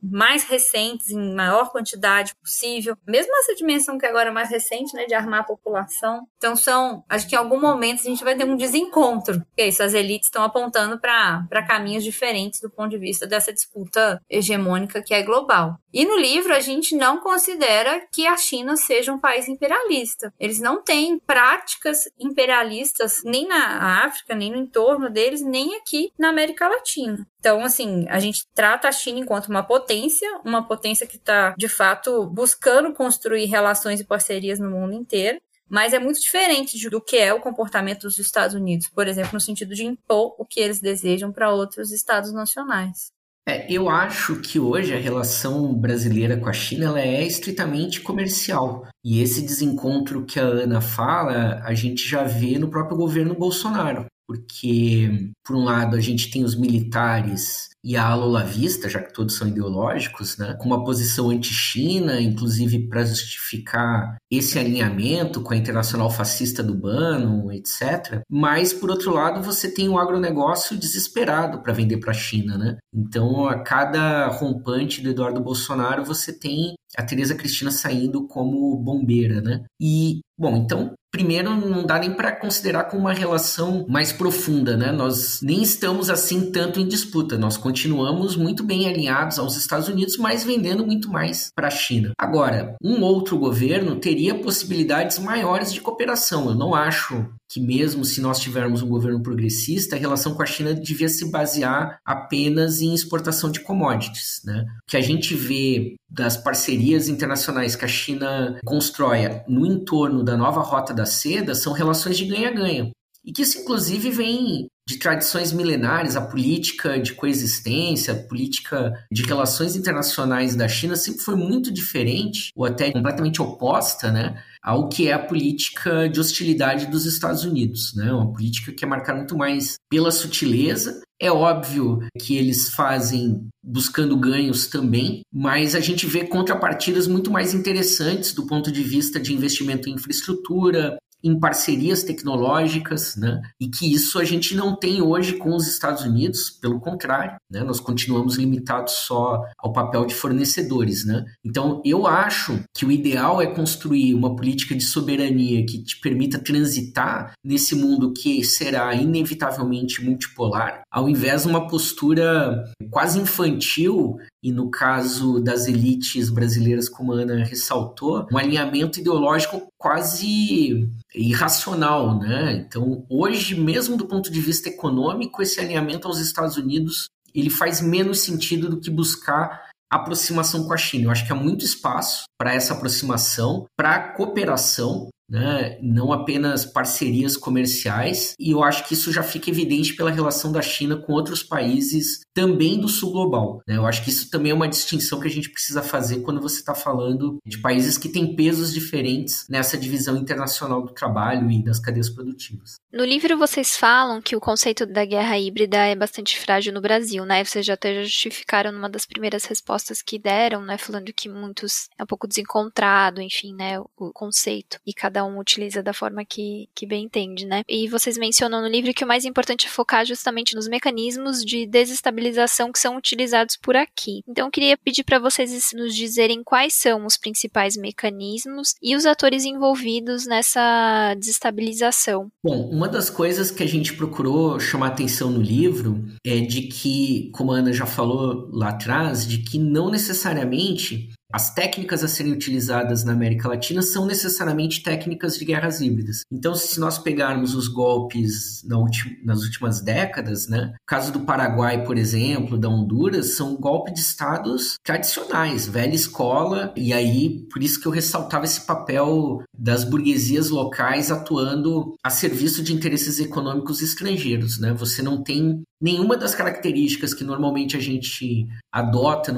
Speaker 3: mais recentes, em maior quantidade possível, mesmo essa dimensão que agora é mais recente, né, de armar a população. Então, são, acho que em algum momento a gente vai ter um desencontro. Que é isso, as elites estão apontando para caminhos diferentes do ponto de vista dessa disputa hegemônica que é global. E no livro, a gente não considera que a China seja um país imperialista. Eles não têm práticas imperialistas nem na África, nem no entorno deles, nem aqui na América Latina. China. Então, assim, a gente trata a China enquanto uma potência, uma potência que está, de fato, buscando construir relações e parcerias no mundo inteiro. Mas é muito diferente do que é o comportamento dos Estados Unidos, por exemplo, no sentido de impor o que eles desejam para outros estados nacionais.
Speaker 4: É, eu acho que hoje a relação brasileira com a China ela é estritamente comercial. E esse desencontro que a Ana fala, a gente já vê no próprio governo Bolsonaro porque, por um lado, a gente tem os militares e a ala olavista, já que todos são ideológicos, né, com uma posição anti-China, inclusive para justificar esse alinhamento com a internacional fascista do Bano, etc. Mas, por outro lado, você tem o um agronegócio desesperado para vender para a China. Né? Então, a cada rompante do Eduardo Bolsonaro, você tem a Tereza Cristina saindo como bombeira. Né? E, bom, então primeiro não dá nem para considerar como uma relação mais profunda, né? Nós nem estamos assim tanto em disputa, nós continuamos muito bem alinhados aos Estados Unidos, mas vendendo muito mais para a China. Agora, um outro governo teria possibilidades maiores de cooperação. Eu não acho que mesmo se nós tivermos um governo progressista, a relação com a China devia se basear apenas em exportação de commodities. Né? O que a gente vê das parcerias internacionais que a China constrói no entorno da nova rota da seda são relações de ganha-ganha. E que isso, inclusive, vem de tradições milenares, a política de coexistência, a política de relações internacionais da China sempre foi muito diferente, ou até completamente oposta, né? ao que é a política de hostilidade dos Estados Unidos, né? Uma política que é marcada muito mais pela sutileza. É óbvio que eles fazem buscando ganhos também, mas a gente vê contrapartidas muito mais interessantes do ponto de vista de investimento em infraestrutura, em parcerias tecnológicas, né? E que isso a gente não tem hoje com os Estados Unidos, pelo contrário, né? Nós continuamos limitados só ao papel de fornecedores, né? Então, eu acho que o ideal é construir uma política de soberania que te permita transitar nesse mundo que será inevitavelmente multipolar, ao invés de uma postura quase infantil e no caso das elites brasileiras, como a Ana ressaltou, um alinhamento ideológico quase irracional, né? Então, hoje, mesmo do ponto de vista econômico, esse alinhamento aos Estados Unidos ele faz menos sentido do que buscar aproximação com a China. Eu acho que há muito espaço para essa aproximação, para cooperação né? não apenas parcerias comerciais, e eu acho que isso já fica evidente pela relação da China com outros países também do sul global. Né? Eu acho que isso também é uma distinção que a gente precisa fazer quando você está falando de países que têm pesos diferentes nessa divisão internacional do trabalho e das cadeias produtivas.
Speaker 2: No livro vocês falam que o conceito da guerra híbrida é bastante frágil no Brasil, né? Vocês já até justificaram numa das primeiras respostas que deram, né? Falando que muitos é um pouco desencontrado, enfim, né? O conceito. E cada um utiliza da forma que, que bem entende, né? E vocês mencionam no livro que o mais importante é focar justamente nos mecanismos de desestabilização que são utilizados por aqui. Então eu queria pedir para vocês nos dizerem quais são os principais mecanismos e os atores envolvidos nessa desestabilização.
Speaker 4: Bom, uma das coisas que a gente procurou chamar atenção no livro é de que, como a Ana já falou lá atrás, de que não necessariamente as técnicas a serem utilizadas na América Latina são necessariamente técnicas de guerras híbridas. Então, se nós pegarmos os golpes na nas últimas décadas, né, caso do Paraguai, por exemplo, da Honduras, são golpes de estados tradicionais, velha escola, e aí por isso que eu ressaltava esse papel das burguesias locais atuando a serviço de interesses econômicos estrangeiros. Né? Você não tem nenhuma das características que normalmente a gente adota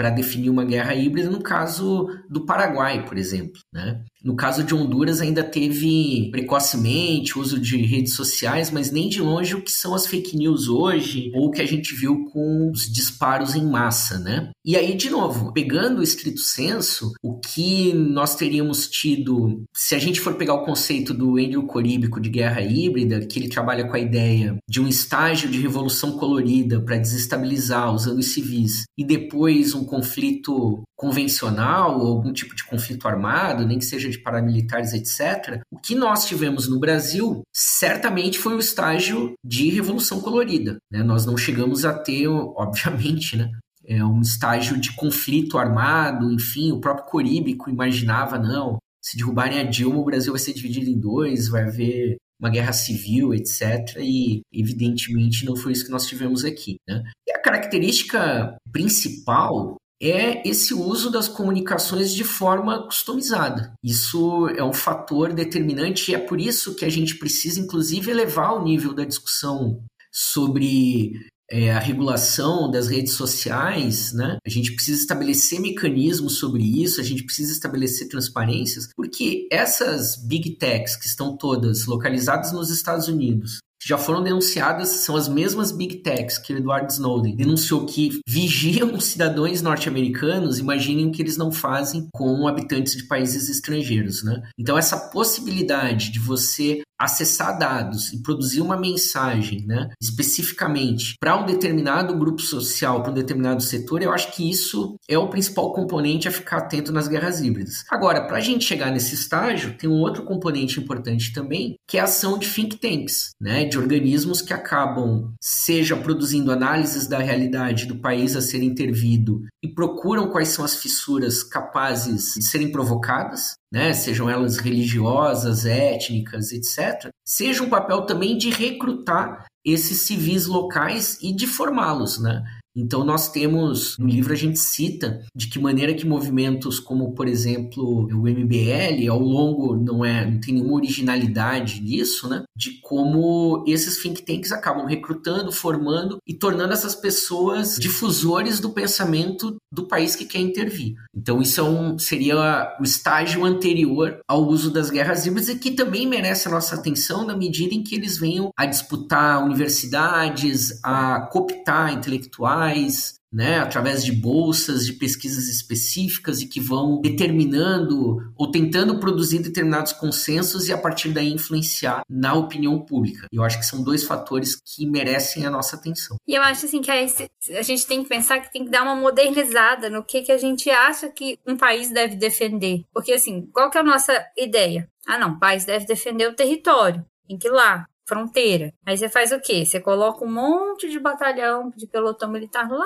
Speaker 4: para definir uma guerra híbrida no caso do Paraguai, por exemplo. Né? No caso de Honduras, ainda teve precocemente uso de redes sociais, mas nem de longe o que são as fake news hoje, ou o que a gente viu com os disparos em massa, né? E aí, de novo, pegando o estrito senso, o que nós teríamos tido, se a gente for pegar o conceito do Andrew Coríbico de guerra híbrida, que ele trabalha com a ideia de um estágio de revolução colorida para desestabilizar os anos civis, e depois um conflito convencional, ou algum tipo de conflito armado, nem que seja de paramilitares, etc., o que nós tivemos no Brasil certamente foi o estágio de revolução colorida. Né? Nós não chegamos a ter, obviamente, né? É um estágio de conflito armado, enfim, o próprio Coríbico imaginava, não, se derrubarem a Dilma, o Brasil vai ser dividido em dois, vai haver uma guerra civil, etc. E, evidentemente, não foi isso que nós tivemos aqui. Né? E a característica principal é esse uso das comunicações de forma customizada. Isso é um fator determinante e é por isso que a gente precisa, inclusive, elevar o nível da discussão sobre é, a regulação das redes sociais, né? A gente precisa estabelecer mecanismos sobre isso, a gente precisa estabelecer transparências, porque essas big techs que estão todas localizadas nos Estados Unidos já foram denunciadas, são as mesmas big techs que Edward Snowden denunciou que vigiam cidadãos norte-americanos, imaginem o que eles não fazem com habitantes de países estrangeiros, né? Então essa possibilidade de você acessar dados e produzir uma mensagem, né, especificamente para um determinado grupo social, para um determinado setor, eu acho que isso é o principal componente a ficar atento nas guerras híbridas. Agora, para a gente chegar nesse estágio, tem um outro componente importante também, que é a ação de think tanks, né, de organismos que acabam, seja produzindo análises da realidade do país a ser intervido e procuram quais são as fissuras capazes de serem provocadas, né, sejam elas religiosas, étnicas, etc., seja um papel também de recrutar esses civis locais e de formá-los, né? Então nós temos, no livro a gente cita de que maneira que movimentos como, por exemplo, o MBL, ao longo não é, não tem nenhuma originalidade nisso, né? De como esses think tanks acabam recrutando, formando e tornando essas pessoas difusores do pensamento do país que quer intervir. Então isso é um, seria o estágio anterior ao uso das guerras híbridas e que também merece a nossa atenção na medida em que eles venham a disputar universidades, a cooptar intelectuais, né, através de bolsas de pesquisas específicas e que vão determinando ou tentando produzir determinados consensos e a partir daí influenciar na opinião pública. Eu acho que são dois fatores que merecem a nossa atenção.
Speaker 3: E eu acho assim que a gente tem que pensar que tem que dar uma modernizada no que, que a gente acha que um país deve defender. Porque assim, qual que é a nossa ideia? Ah, não, o país deve defender o território. Tem que ir lá, fronteira. Aí você faz o quê? Você coloca um monte de batalhão de pelotão militar lá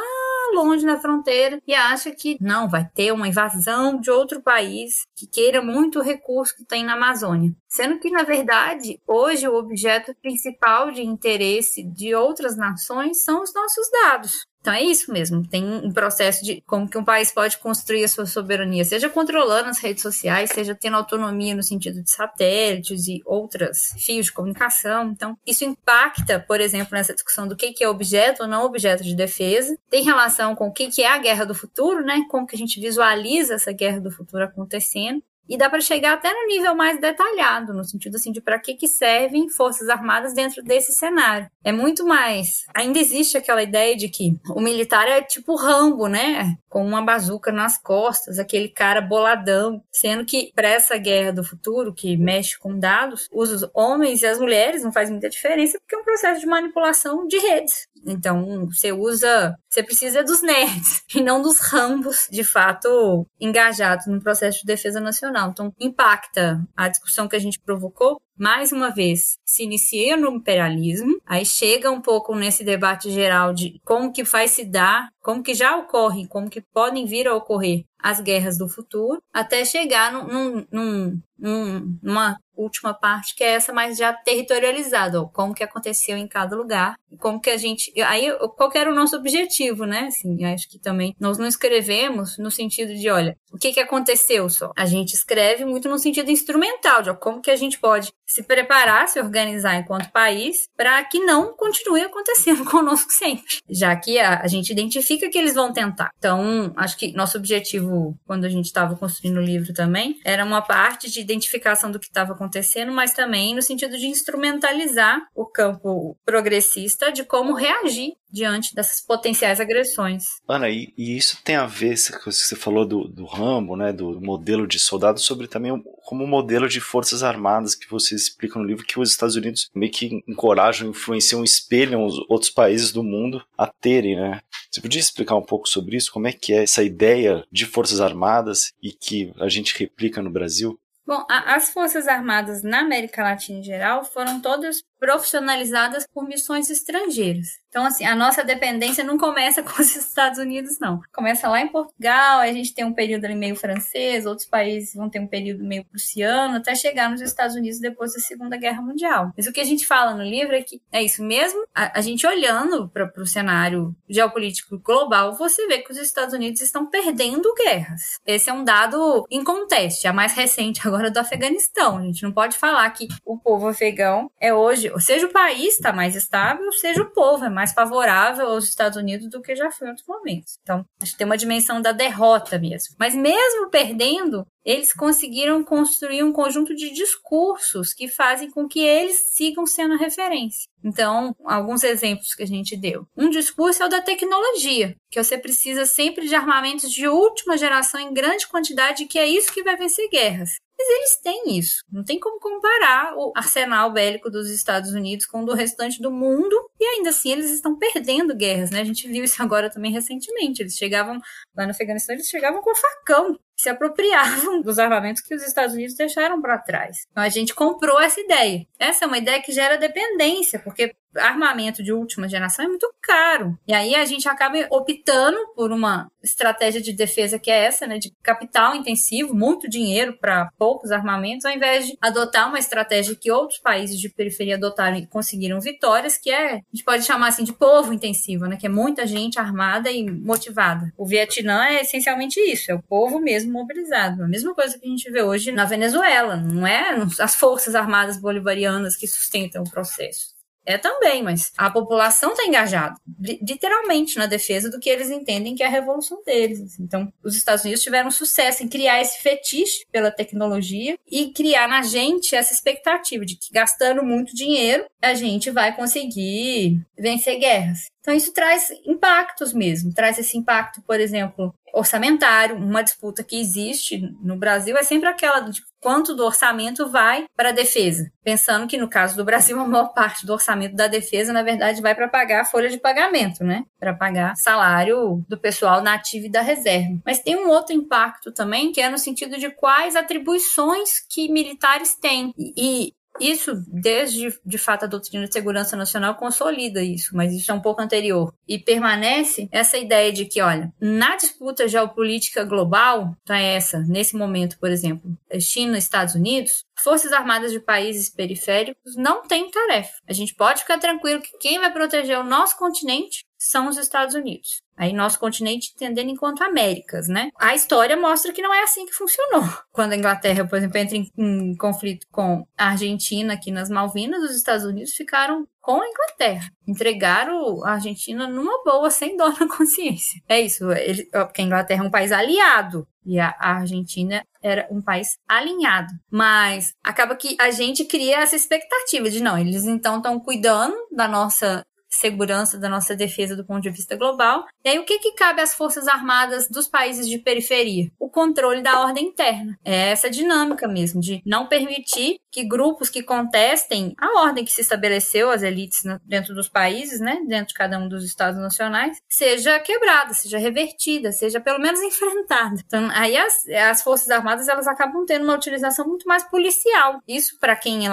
Speaker 3: longe na fronteira e acha que não vai ter uma invasão de outro país que queira muito o recurso que tem na Amazônia. Sendo que, na verdade, hoje o objeto principal de interesse de outras nações são os nossos dados. Então é isso mesmo, tem um processo de como que um país pode construir a sua soberania, seja controlando as redes sociais, seja tendo autonomia no sentido de satélites e outros fios de comunicação. Então, isso impacta, por exemplo, nessa discussão do que é objeto ou não objeto de defesa, tem relação com o que é a guerra do futuro, né? Como que a gente visualiza essa guerra do futuro acontecendo. E dá para chegar até no nível mais detalhado, no sentido assim de para que, que servem forças armadas dentro desse cenário. É muito mais. Ainda existe aquela ideia de que o militar é tipo Rambo, né? Com uma bazuca nas costas, aquele cara boladão. Sendo que para essa guerra do futuro, que mexe com dados, os homens e as mulheres não faz muita diferença, porque é um processo de manipulação de redes. Então, você usa. Você precisa dos nerds e não dos rambos, de fato, engajados no processo de defesa nacional. Então, impacta a discussão que a gente provocou. Mais uma vez, se inicia no imperialismo, aí chega um pouco nesse debate geral de como que vai se dar, como que já ocorre, como que podem vir a ocorrer as guerras do futuro, até chegar num, num, num, numa última parte, que é essa mais já territorializada, ó, como que aconteceu em cada lugar, como que a gente, aí qual era o nosso objetivo, né? Assim, acho que também nós não escrevemos no sentido de, olha, o que que aconteceu só? A gente escreve muito no sentido instrumental, de ó, como que a gente pode se preparar, se organizar enquanto país, para que não continue acontecendo conosco sempre, já que a, a gente identifica que eles vão tentar. Então, acho que nosso objetivo, quando a gente estava construindo o livro também, era uma parte de identificação do que estava acontecendo, mas também no sentido de instrumentalizar o campo progressista de como reagir diante dessas potenciais agressões.
Speaker 1: Ana, e, e isso tem a ver, com que você falou do, do Rambo, né, do modelo de soldado, sobre também como modelo de forças armadas que você explica no livro, que os Estados Unidos meio que encorajam, influenciam, espelham os outros países do mundo a terem, né? Você podia explicar um pouco sobre isso? Como é que é essa ideia de forças armadas e que a gente replica no Brasil?
Speaker 3: Bom, as Forças Armadas na América Latina em geral foram todas profissionalizadas por missões estrangeiras. Então, assim, a nossa dependência não começa com os Estados Unidos, não. Começa lá em Portugal, a gente tem um período ali meio francês, outros países vão ter um período meio prussiano, até chegar nos Estados Unidos depois da Segunda Guerra Mundial. Mas o que a gente fala no livro é que é isso mesmo, a, a gente olhando para o cenário geopolítico global, você vê que os Estados Unidos estão perdendo guerras. Esse é um dado inconteste, a mais recente agora do Afeganistão. A gente não pode falar que o povo afegão é hoje, seja o país está mais estável, seja o povo é mais favorável aos Estados Unidos do que já foi em outros momentos. Então, acho que tem uma dimensão da derrota mesmo. Mas mesmo perdendo, eles conseguiram construir um conjunto de discursos que fazem com que eles sigam sendo referência. Então, alguns exemplos que a gente deu. Um discurso é o da tecnologia, que você precisa sempre de armamentos de última geração em grande quantidade, que é isso que vai vencer guerras. Mas eles têm isso. Não tem como comparar o arsenal bélico dos Estados Unidos com o do restante do mundo. E ainda assim, eles estão perdendo guerras, né? A gente viu isso agora também recentemente. Eles chegavam lá no Afeganistão, eles chegavam com facão se apropriavam dos armamentos que os Estados Unidos deixaram para trás. Então a gente comprou essa ideia. Essa é uma ideia que gera dependência, porque armamento de última geração é muito caro. E aí a gente acaba optando por uma estratégia de defesa que é essa, né, de capital intensivo, muito dinheiro para poucos armamentos, ao invés de adotar uma estratégia que outros países de periferia adotaram e conseguiram vitórias, que é, a gente pode chamar assim de povo intensivo, né, que é muita gente armada e motivada. O Vietnã é essencialmente isso, é o povo mesmo mobilizado. A mesma coisa que a gente vê hoje na Venezuela, não é as forças armadas bolivarianas que sustentam o processo. É também, mas a população está engajada, literalmente, na defesa do que eles entendem que é a revolução deles. Então, os Estados Unidos tiveram sucesso em criar esse fetiche pela tecnologia e criar na gente essa expectativa de que gastando muito dinheiro, a gente vai conseguir vencer guerras. Então, isso traz impactos mesmo. Traz esse impacto, por exemplo, orçamentário. Uma disputa que existe no Brasil é sempre aquela de quanto do orçamento vai para a defesa. Pensando que, no caso do Brasil, a maior parte do orçamento da defesa, na verdade, vai para pagar a folha de pagamento, né? Para pagar salário do pessoal nativo e da reserva. Mas tem um outro impacto também, que é no sentido de quais atribuições que militares têm. E, isso, desde de fato a doutrina de segurança nacional consolida isso, mas isso é um pouco anterior. E permanece essa ideia de que, olha, na disputa geopolítica global, tá essa, nesse momento, por exemplo, China, Estados Unidos, Forças Armadas de países periféricos não têm tarefa. A gente pode ficar tranquilo que quem vai proteger o nosso continente são os Estados Unidos. Aí nosso continente entendendo enquanto Américas, né? A história mostra que não é assim que funcionou. Quando a Inglaterra, por exemplo, entra em, em conflito com a Argentina aqui nas Malvinas, os Estados Unidos ficaram com a Inglaterra. Entregaram a Argentina numa boa, sem dó na consciência. É isso, ele, porque a Inglaterra é um país aliado e a Argentina era um país alinhado. Mas acaba que a gente cria essa expectativa de não, eles então estão cuidando da nossa segurança da nossa defesa do ponto de vista global. E aí, o que, que cabe às Forças Armadas dos países de periferia? O controle da ordem interna. É essa dinâmica mesmo, de não permitir que grupos que contestem a ordem que se estabeleceu, as elites dentro dos países, né, dentro de cada um dos estados nacionais, seja quebrada, seja revertida, seja pelo menos enfrentada. Então, aí as, as Forças Armadas elas acabam tendo uma utilização muito mais policial. Isso, para quem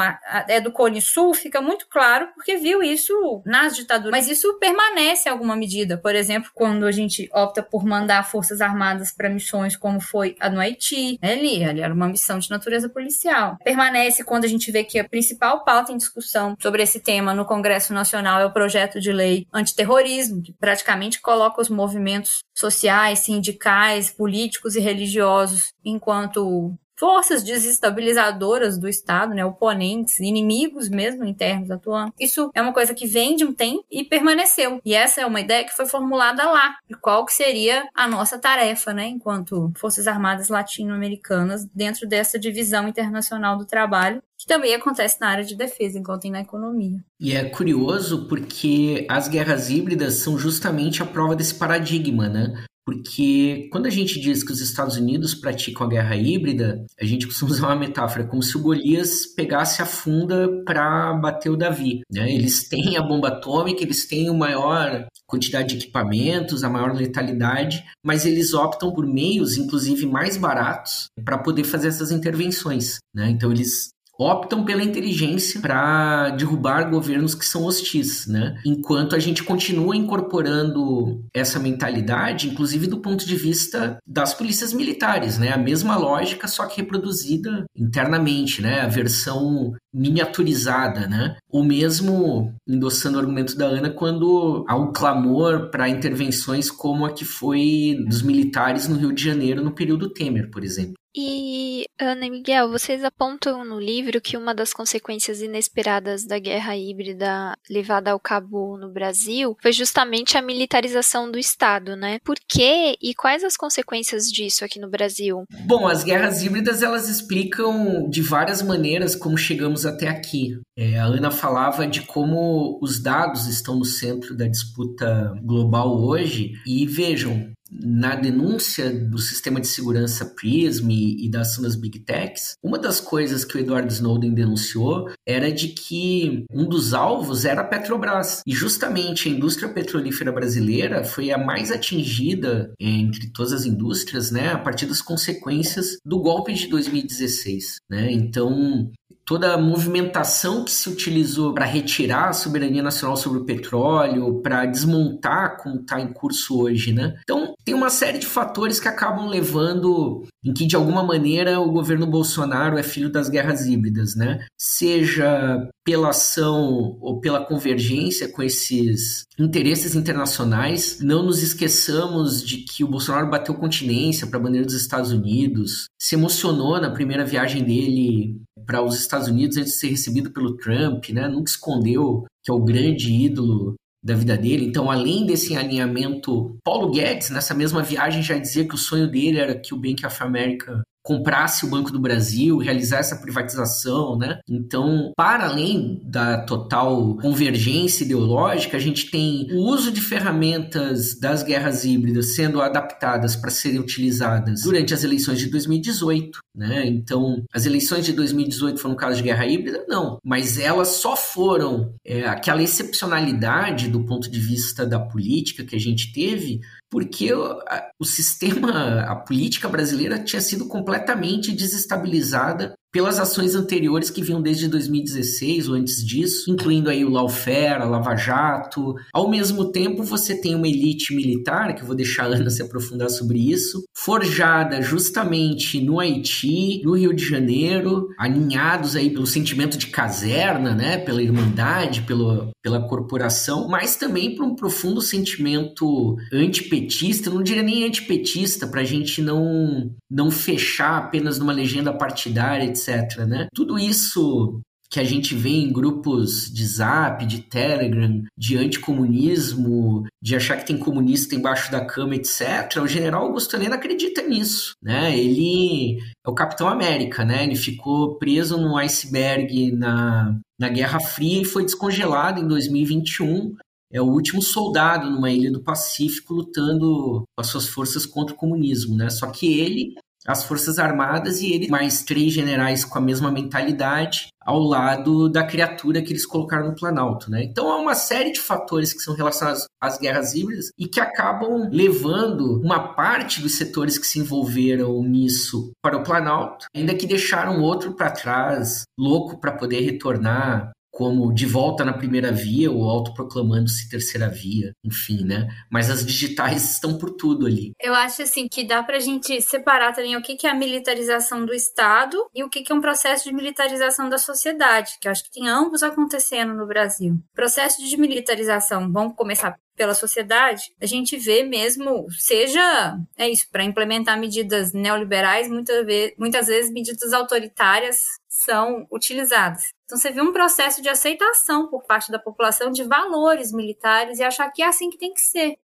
Speaker 3: é do Cone Sul, fica muito claro, porque viu isso nas ditaduras ditadura. Mas isso permanece em alguma medida. Por exemplo, quando a gente opta por mandar forças armadas para missões como foi a no Haiti, né, ali, ali era uma missão de natureza policial. Permanece quando a gente vê que a principal pauta em discussão sobre esse tema no Congresso Nacional é o projeto de lei antiterrorismo, que praticamente coloca os movimentos sociais, sindicais, políticos e religiosos enquanto forças desestabilizadoras do Estado, né, oponentes, inimigos mesmo internos atuando. Isso é uma coisa que vem de um tempo e permaneceu. E essa é uma ideia que foi formulada lá, de qual que seria a nossa tarefa, né, enquanto Forças Armadas Latino-Americanas dentro dessa divisão internacional do trabalho, que também acontece na área de defesa, enquanto tem na economia.
Speaker 4: E é curioso porque as guerras híbridas são justamente a prova desse paradigma, né? Porque quando a gente diz que os Estados Unidos praticam a guerra híbrida, a gente costuma usar uma metáfora, como se o Golias pegasse a funda para bater o Davi. Né? Eles têm a bomba atômica, eles têm a maior quantidade de equipamentos, a maior letalidade, mas eles optam por meios, inclusive mais baratos, para poder fazer essas intervenções. Né? Então eles optam pela inteligência para derrubar governos que são hostis, né? Enquanto a gente continua incorporando essa mentalidade, inclusive do ponto de vista das polícias militares, né? A mesma lógica, só que reproduzida internamente, né? A versão miniaturizada, né? Ou mesmo endossando o argumento da Ana quando há um clamor para intervenções como a que foi dos militares no Rio de Janeiro no período Temer, por exemplo.
Speaker 2: E, Ana e Miguel, vocês apontam no livro que uma das consequências inesperadas da guerra híbrida levada ao cabo no Brasil foi justamente a militarização do Estado, né? Por quê e quais as consequências disso aqui no Brasil?
Speaker 4: Bom, as guerras híbridas elas explicam de várias maneiras como chegamos até aqui. É, a Ana falava de como os dados estão no centro da disputa global hoje e vejam, na denúncia do sistema de segurança PRISM e, e da ação das Big Techs, uma das coisas que o Edward Snowden denunciou era de que um dos alvos era a Petrobras. E justamente a indústria petrolífera brasileira foi a mais atingida entre todas as indústrias, né, a partir das consequências do golpe de 2016. Né? Então, toda a movimentação que se utilizou para retirar a soberania nacional sobre o petróleo, para desmontar como está em curso hoje, né? Então, tem uma série de fatores que acabam levando em que, de alguma maneira, o governo Bolsonaro é filho das guerras híbridas, né? Seja pela ação ou pela convergência com esses interesses internacionais. Não nos esqueçamos de que o Bolsonaro bateu continência para a bandeira dos Estados Unidos, se emocionou na primeira viagem dele para os Estados Unidos antes de ser recebido pelo Trump, né? Nunca escondeu que é o grande ídolo da vida dele. Então, além desse alinhamento, Paulo Guedes, nessa mesma viagem, já dizia que o sonho dele era que o Bank of America comprasse o Banco do Brasil, realizar essa privatização, né? Então, para além da total convergência ideológica, a gente tem o uso de ferramentas das guerras híbridas sendo adaptadas para serem utilizadas durante as eleições de 2018, né? Então, as eleições de 2018 foram um caso de guerra híbrida? Não, mas elas só foram é, aquela excepcionalidade do ponto de vista da política que a gente teve porque o, sistema, a política brasileira tinha sido completamente desestabilizada pelas ações anteriores que vinham desde 2016 ou antes disso, incluindo aí o a Lava Jato. Ao mesmo tempo, você tem uma elite militar, que eu vou deixar a Ana se aprofundar sobre isso, forjada justamente no Haiti, no Rio de Janeiro, alinhados aí pelo sentimento de caserna, né, pela irmandade, pelo, pela corporação, mas também por um profundo sentimento antipetista, não diria nem antipetista, para a gente não, não fechar apenas numa legenda partidária, etc etc. Né? Tudo isso que a gente vê em grupos de zap, de telegram, de anticomunismo, de achar que tem comunista embaixo da cama, etc., o general Augusto Helena acredita nisso, né? Ele é o Capitão América, né? Ele ficou preso num iceberg na, na Guerra Fria e foi descongelado em 2021. É o último soldado numa ilha do Pacífico lutando com as suas forças contra o comunismo, né? Só que ele as Forças Armadas e ele mais três generais com a mesma mentalidade ao lado da criatura que eles colocaram no Planalto, né? Então há uma série de fatores que são relacionados às guerras híbridas e que acabam levando uma parte dos setores que se envolveram nisso para o Planalto, ainda que deixaram outro para trás, louco para poder retornar como de volta na primeira via ou autoproclamando-se terceira via, enfim, né? Mas as digitais estão por tudo ali.
Speaker 3: Eu acho assim que dá pra gente separar também o que é a militarização do Estado e o que é um processo de militarização da sociedade, que eu acho que tem ambos acontecendo no Brasil. Processo de militarização, vamos começar pela sociedade, a gente vê mesmo, seja é isso, para implementar medidas neoliberais, muitas vezes, muitas vezes medidas autoritárias são utilizadas. Então você vê um processo de aceitação por parte da população de valores militares e achar que é assim que tem que ser.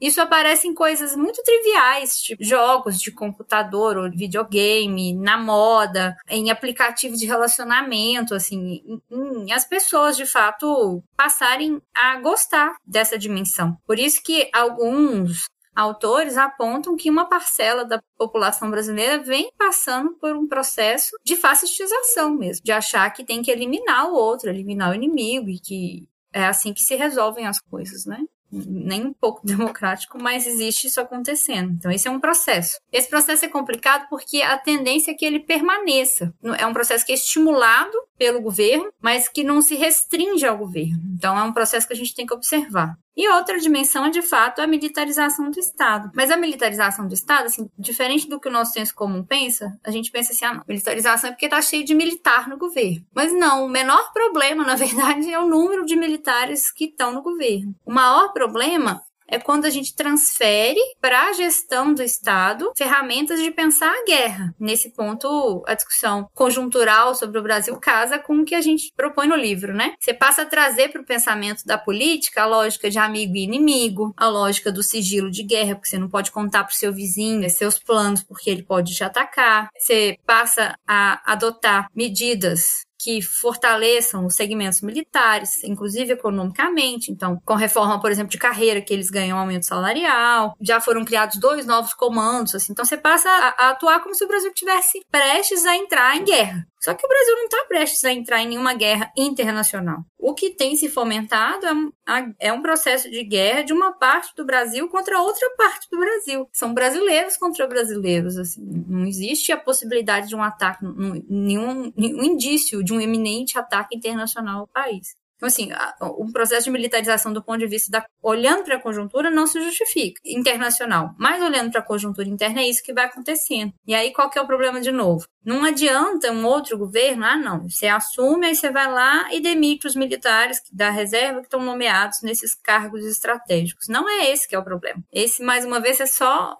Speaker 3: Isso aparece em coisas muito triviais, tipo jogos de computador ou videogame, na moda, em aplicativos de relacionamento, assim, em, em, as pessoas de fato passarem a gostar dessa dimensão. Por isso que alguns autores apontam que uma parcela da população brasileira vem passando por um processo de fascistização mesmo, de achar que tem que eliminar o outro, eliminar o inimigo e que é assim que se resolvem as coisas, né? nem um pouco democrático, mas existe isso acontecendo. Então, esse é um processo. Esse processo é complicado porque a tendência é que ele permaneça. É um processo que é estimulado pelo governo, mas que não se restringe ao governo. Então, é um processo que a gente tem que observar. E outra dimensão é, de fato, a militarização do Estado. Mas a militarização do Estado, assim, diferente do que o nosso senso comum pensa, a gente pensa assim, ah, não, militarização é porque está cheio de militar no governo. Mas não, o menor problema, na verdade, é o número de militares que estão no governo. O maior problema é quando a gente transfere para a gestão do Estado ferramentas de pensar a guerra. Nesse ponto, a discussão conjuntural sobre o Brasil casa com o que a gente propõe no livro, né? Você passa a trazer para o pensamento da política a lógica de amigo e inimigo, a lógica do sigilo de guerra, porque você não pode contar para o seu vizinho seus planos, porque ele pode te atacar. Você passa a adotar medidas que fortaleçam os segmentos militares, inclusive economicamente. Então, com reforma, por exemplo, de carreira, que eles ganham aumento salarial. Já foram criados dois novos comandos. Assim. Então, você passa a, a atuar como se o Brasil tivesse prestes a entrar em guerra. Só que o Brasil não está prestes a entrar em nenhuma guerra internacional. O que tem se fomentado é, é um processo de guerra de uma parte do Brasil contra outra parte do Brasil. São brasileiros contra brasileiros. Assim. Não existe a possibilidade de um ataque, nenhum, nenhum indício de um eminente ataque internacional ao país. Então, assim, um processo de militarização do ponto de vista da. olhando para a conjuntura não se justifica internacional. Mas olhando para a conjuntura interna é isso que vai acontecendo. E aí, qual que é o problema de novo? Não adianta um outro governo, ah, não. Você assume, aí você vai lá e demite os militares da reserva que estão nomeados nesses cargos estratégicos. Não é esse que é o problema. Esse, mais uma vez, é só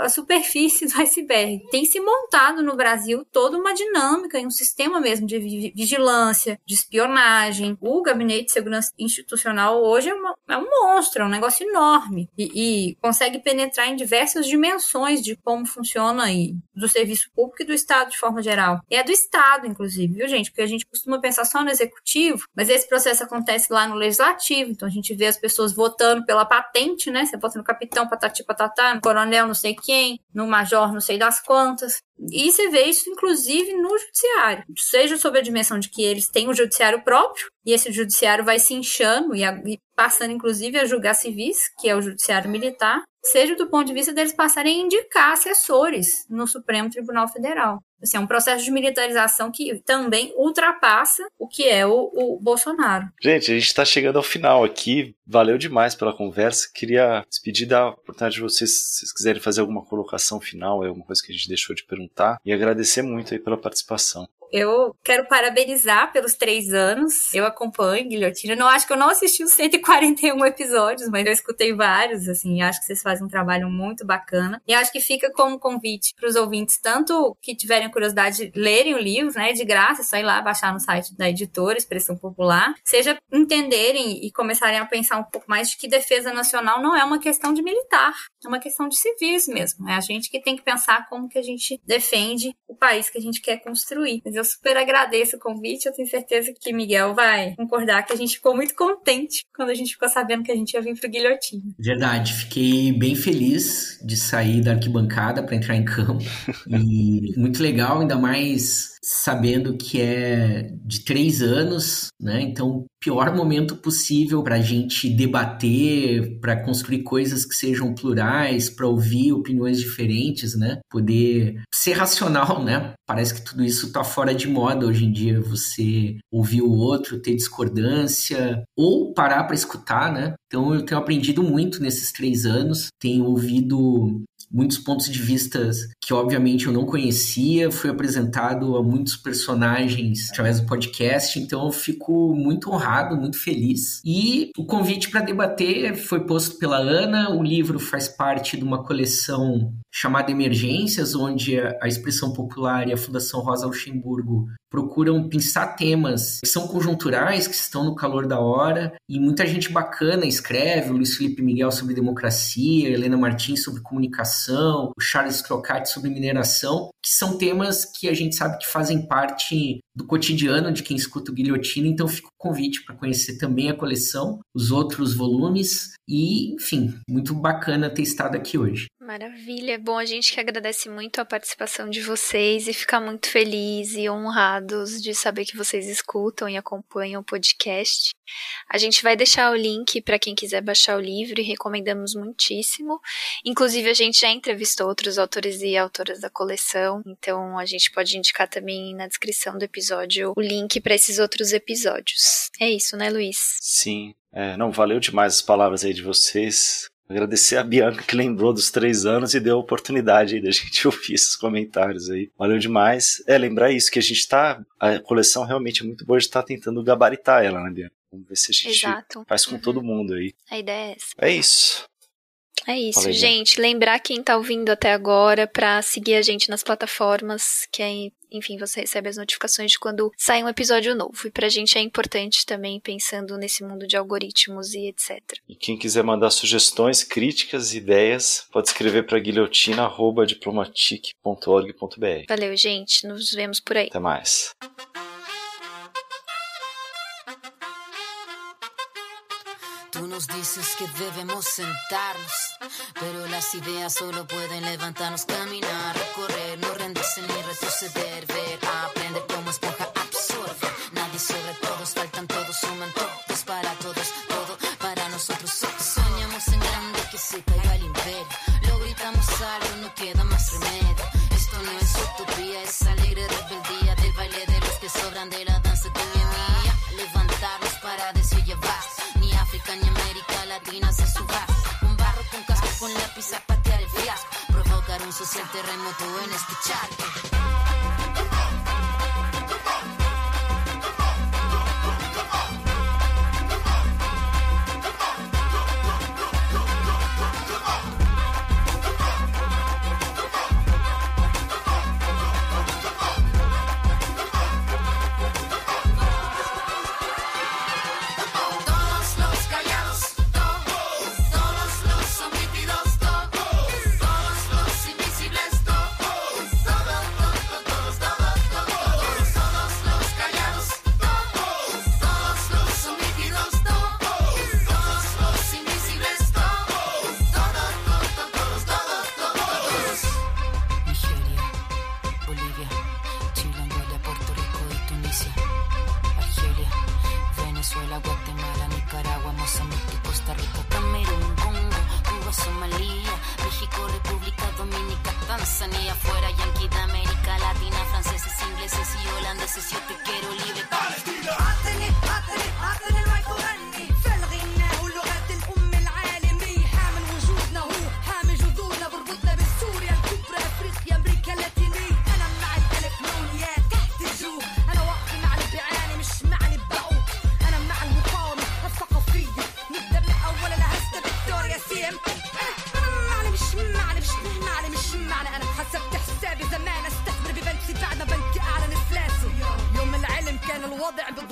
Speaker 3: a superfície do iceberg. Tem se montado no Brasil toda uma dinâmica e um sistema mesmo de vigilância, de espionagem. O Gabinete de Segurança Institucional hoje é, uma, é um monstro, é um negócio enorme. E, e consegue penetrar em diversas dimensões de como funciona aí, do serviço público e do Estado de forma geral. E é do Estado, inclusive, viu, gente? Porque a gente costuma pensar só no executivo, mas esse processo acontece lá no legislativo. Então a gente vê as pessoas votando pela patente, né? Você vota no capitão, patati patatá, no coronel, não sei quem, no major, não sei das quantas. E você vê isso, inclusive, no judiciário. Seja sob a dimensão de que eles têm um judiciário próprio, e esse judiciário vai se inchando e, a, e passando, inclusive, a julgar civis, que é o judiciário militar, seja do ponto de vista deles passarem a indicar assessores no Supremo Tribunal Federal. Assim, é um processo de militarização que também ultrapassa o que é o, o Bolsonaro.
Speaker 1: Gente, a gente está chegando ao final aqui. Valeu demais pela conversa. Queria despedir da oportunidade de vocês, se vocês quiserem fazer alguma colocação final, é alguma coisa que a gente deixou de perguntar. E agradecer muito aí pela participação.
Speaker 3: Eu quero parabenizar pelos três anos. Eu acompanho Guilhotina. Não acho que eu não assisti os 141 episódios, mas eu escutei vários, assim. Acho que vocês fazem um trabalho muito bacana. E acho que fica como convite para os ouvintes, tanto que tiverem curiosidade de lerem o livro, né, de graça, é só ir lá baixar no site da editora Expressão Popular, seja entenderem e começarem a pensar um pouco mais de que defesa nacional não é uma questão de militar, é uma questão de civis mesmo. É a gente que tem que pensar como que a gente defende o país que a gente quer construir. Mas eu super agradeço o convite. Eu tenho certeza que Miguel vai concordar que a gente ficou muito contente quando a gente ficou sabendo que a gente ia vir pro Guilhotina.
Speaker 4: Verdade, fiquei bem feliz de sair da arquibancada para entrar em campo. E muito legal, ainda mais sabendo que é de três anos, né? Então, pior momento possível para a gente debater, para construir coisas que sejam plurais, para ouvir opiniões diferentes, né? Poder ser racional, né? Parece que tudo isso está fora de moda hoje em dia. Você ouvir o outro, ter discordância ou parar para escutar, né? Então, eu tenho aprendido muito nesses três anos. Tenho ouvido muitos pontos de vista que obviamente eu não conhecia, fui apresentado a muitos personagens através do podcast, então eu fico muito honrado, muito feliz. E o convite para debater foi posto pela Ana, o livro faz parte de uma coleção chamada Emergências, onde a Expressão Popular e a Fundação Rosa Luxemburgo procuram pensar temas que são conjunturais, que estão no calor da hora, e muita gente bacana escreve, o Luiz Felipe Miguel sobre democracia, Helena Martins sobre comunicação, o Charles Crocati sobre mineração, que são temas que a gente sabe que fazem parte do cotidiano de quem escuta o Guilhotina, então fica o convite para conhecer também a coleção, os outros volumes, e, enfim, muito bacana ter estado aqui hoje.
Speaker 2: Maravilha. Bom, a gente que agradece muito a participação de vocês e fica muito feliz e honrados de saber que vocês escutam e acompanham o podcast. A gente vai deixar o link para quem quiser baixar o livro e recomendamos muitíssimo. Inclusive, a gente já entrevistou outros autores e autoras da coleção, então a gente pode indicar também na descrição do episódio o link para esses outros episódios. É isso, né, Luiz?
Speaker 1: Sim. É, não, valeu demais as palavras aí de vocês. Agradecer a Bianca que lembrou dos três anos e deu a oportunidade aí da gente ouvir esses comentários aí. Valeu demais. É, lembrar isso, que a gente tá. A coleção realmente é muito boa, a gente tá tentando gabaritar ela, né, Bianca? Vamos ver se a gente Exato. faz com uhum. todo mundo aí.
Speaker 2: A ideia é essa.
Speaker 1: É isso.
Speaker 2: É isso, Falei gente. Já. Lembrar quem tá ouvindo até agora para seguir a gente nas plataformas, que aí, enfim, você recebe as notificações de quando sai um episódio novo. E pra gente é importante também pensando nesse mundo de algoritmos e etc.
Speaker 1: E quem quiser mandar sugestões, críticas, ideias, pode escrever para guilhotina@diplomatic.org.br.
Speaker 2: Valeu, gente. Nos vemos por aí.
Speaker 1: Até mais.
Speaker 5: Tu nos dices que devemos Pero las ideas solo pueden levantarnos, caminar, recorrer, no rendirse ni retroceder, ver, aprender cómo es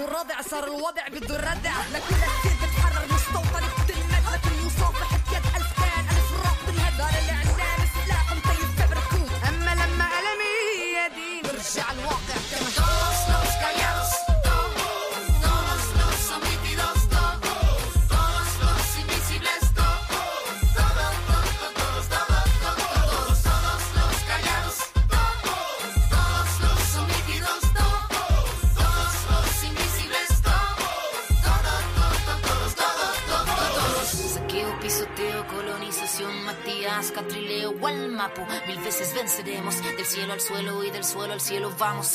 Speaker 6: الرابع صار الوضع بده الردع
Speaker 5: لكلك cielo al suelo y del suelo al cielo vamos.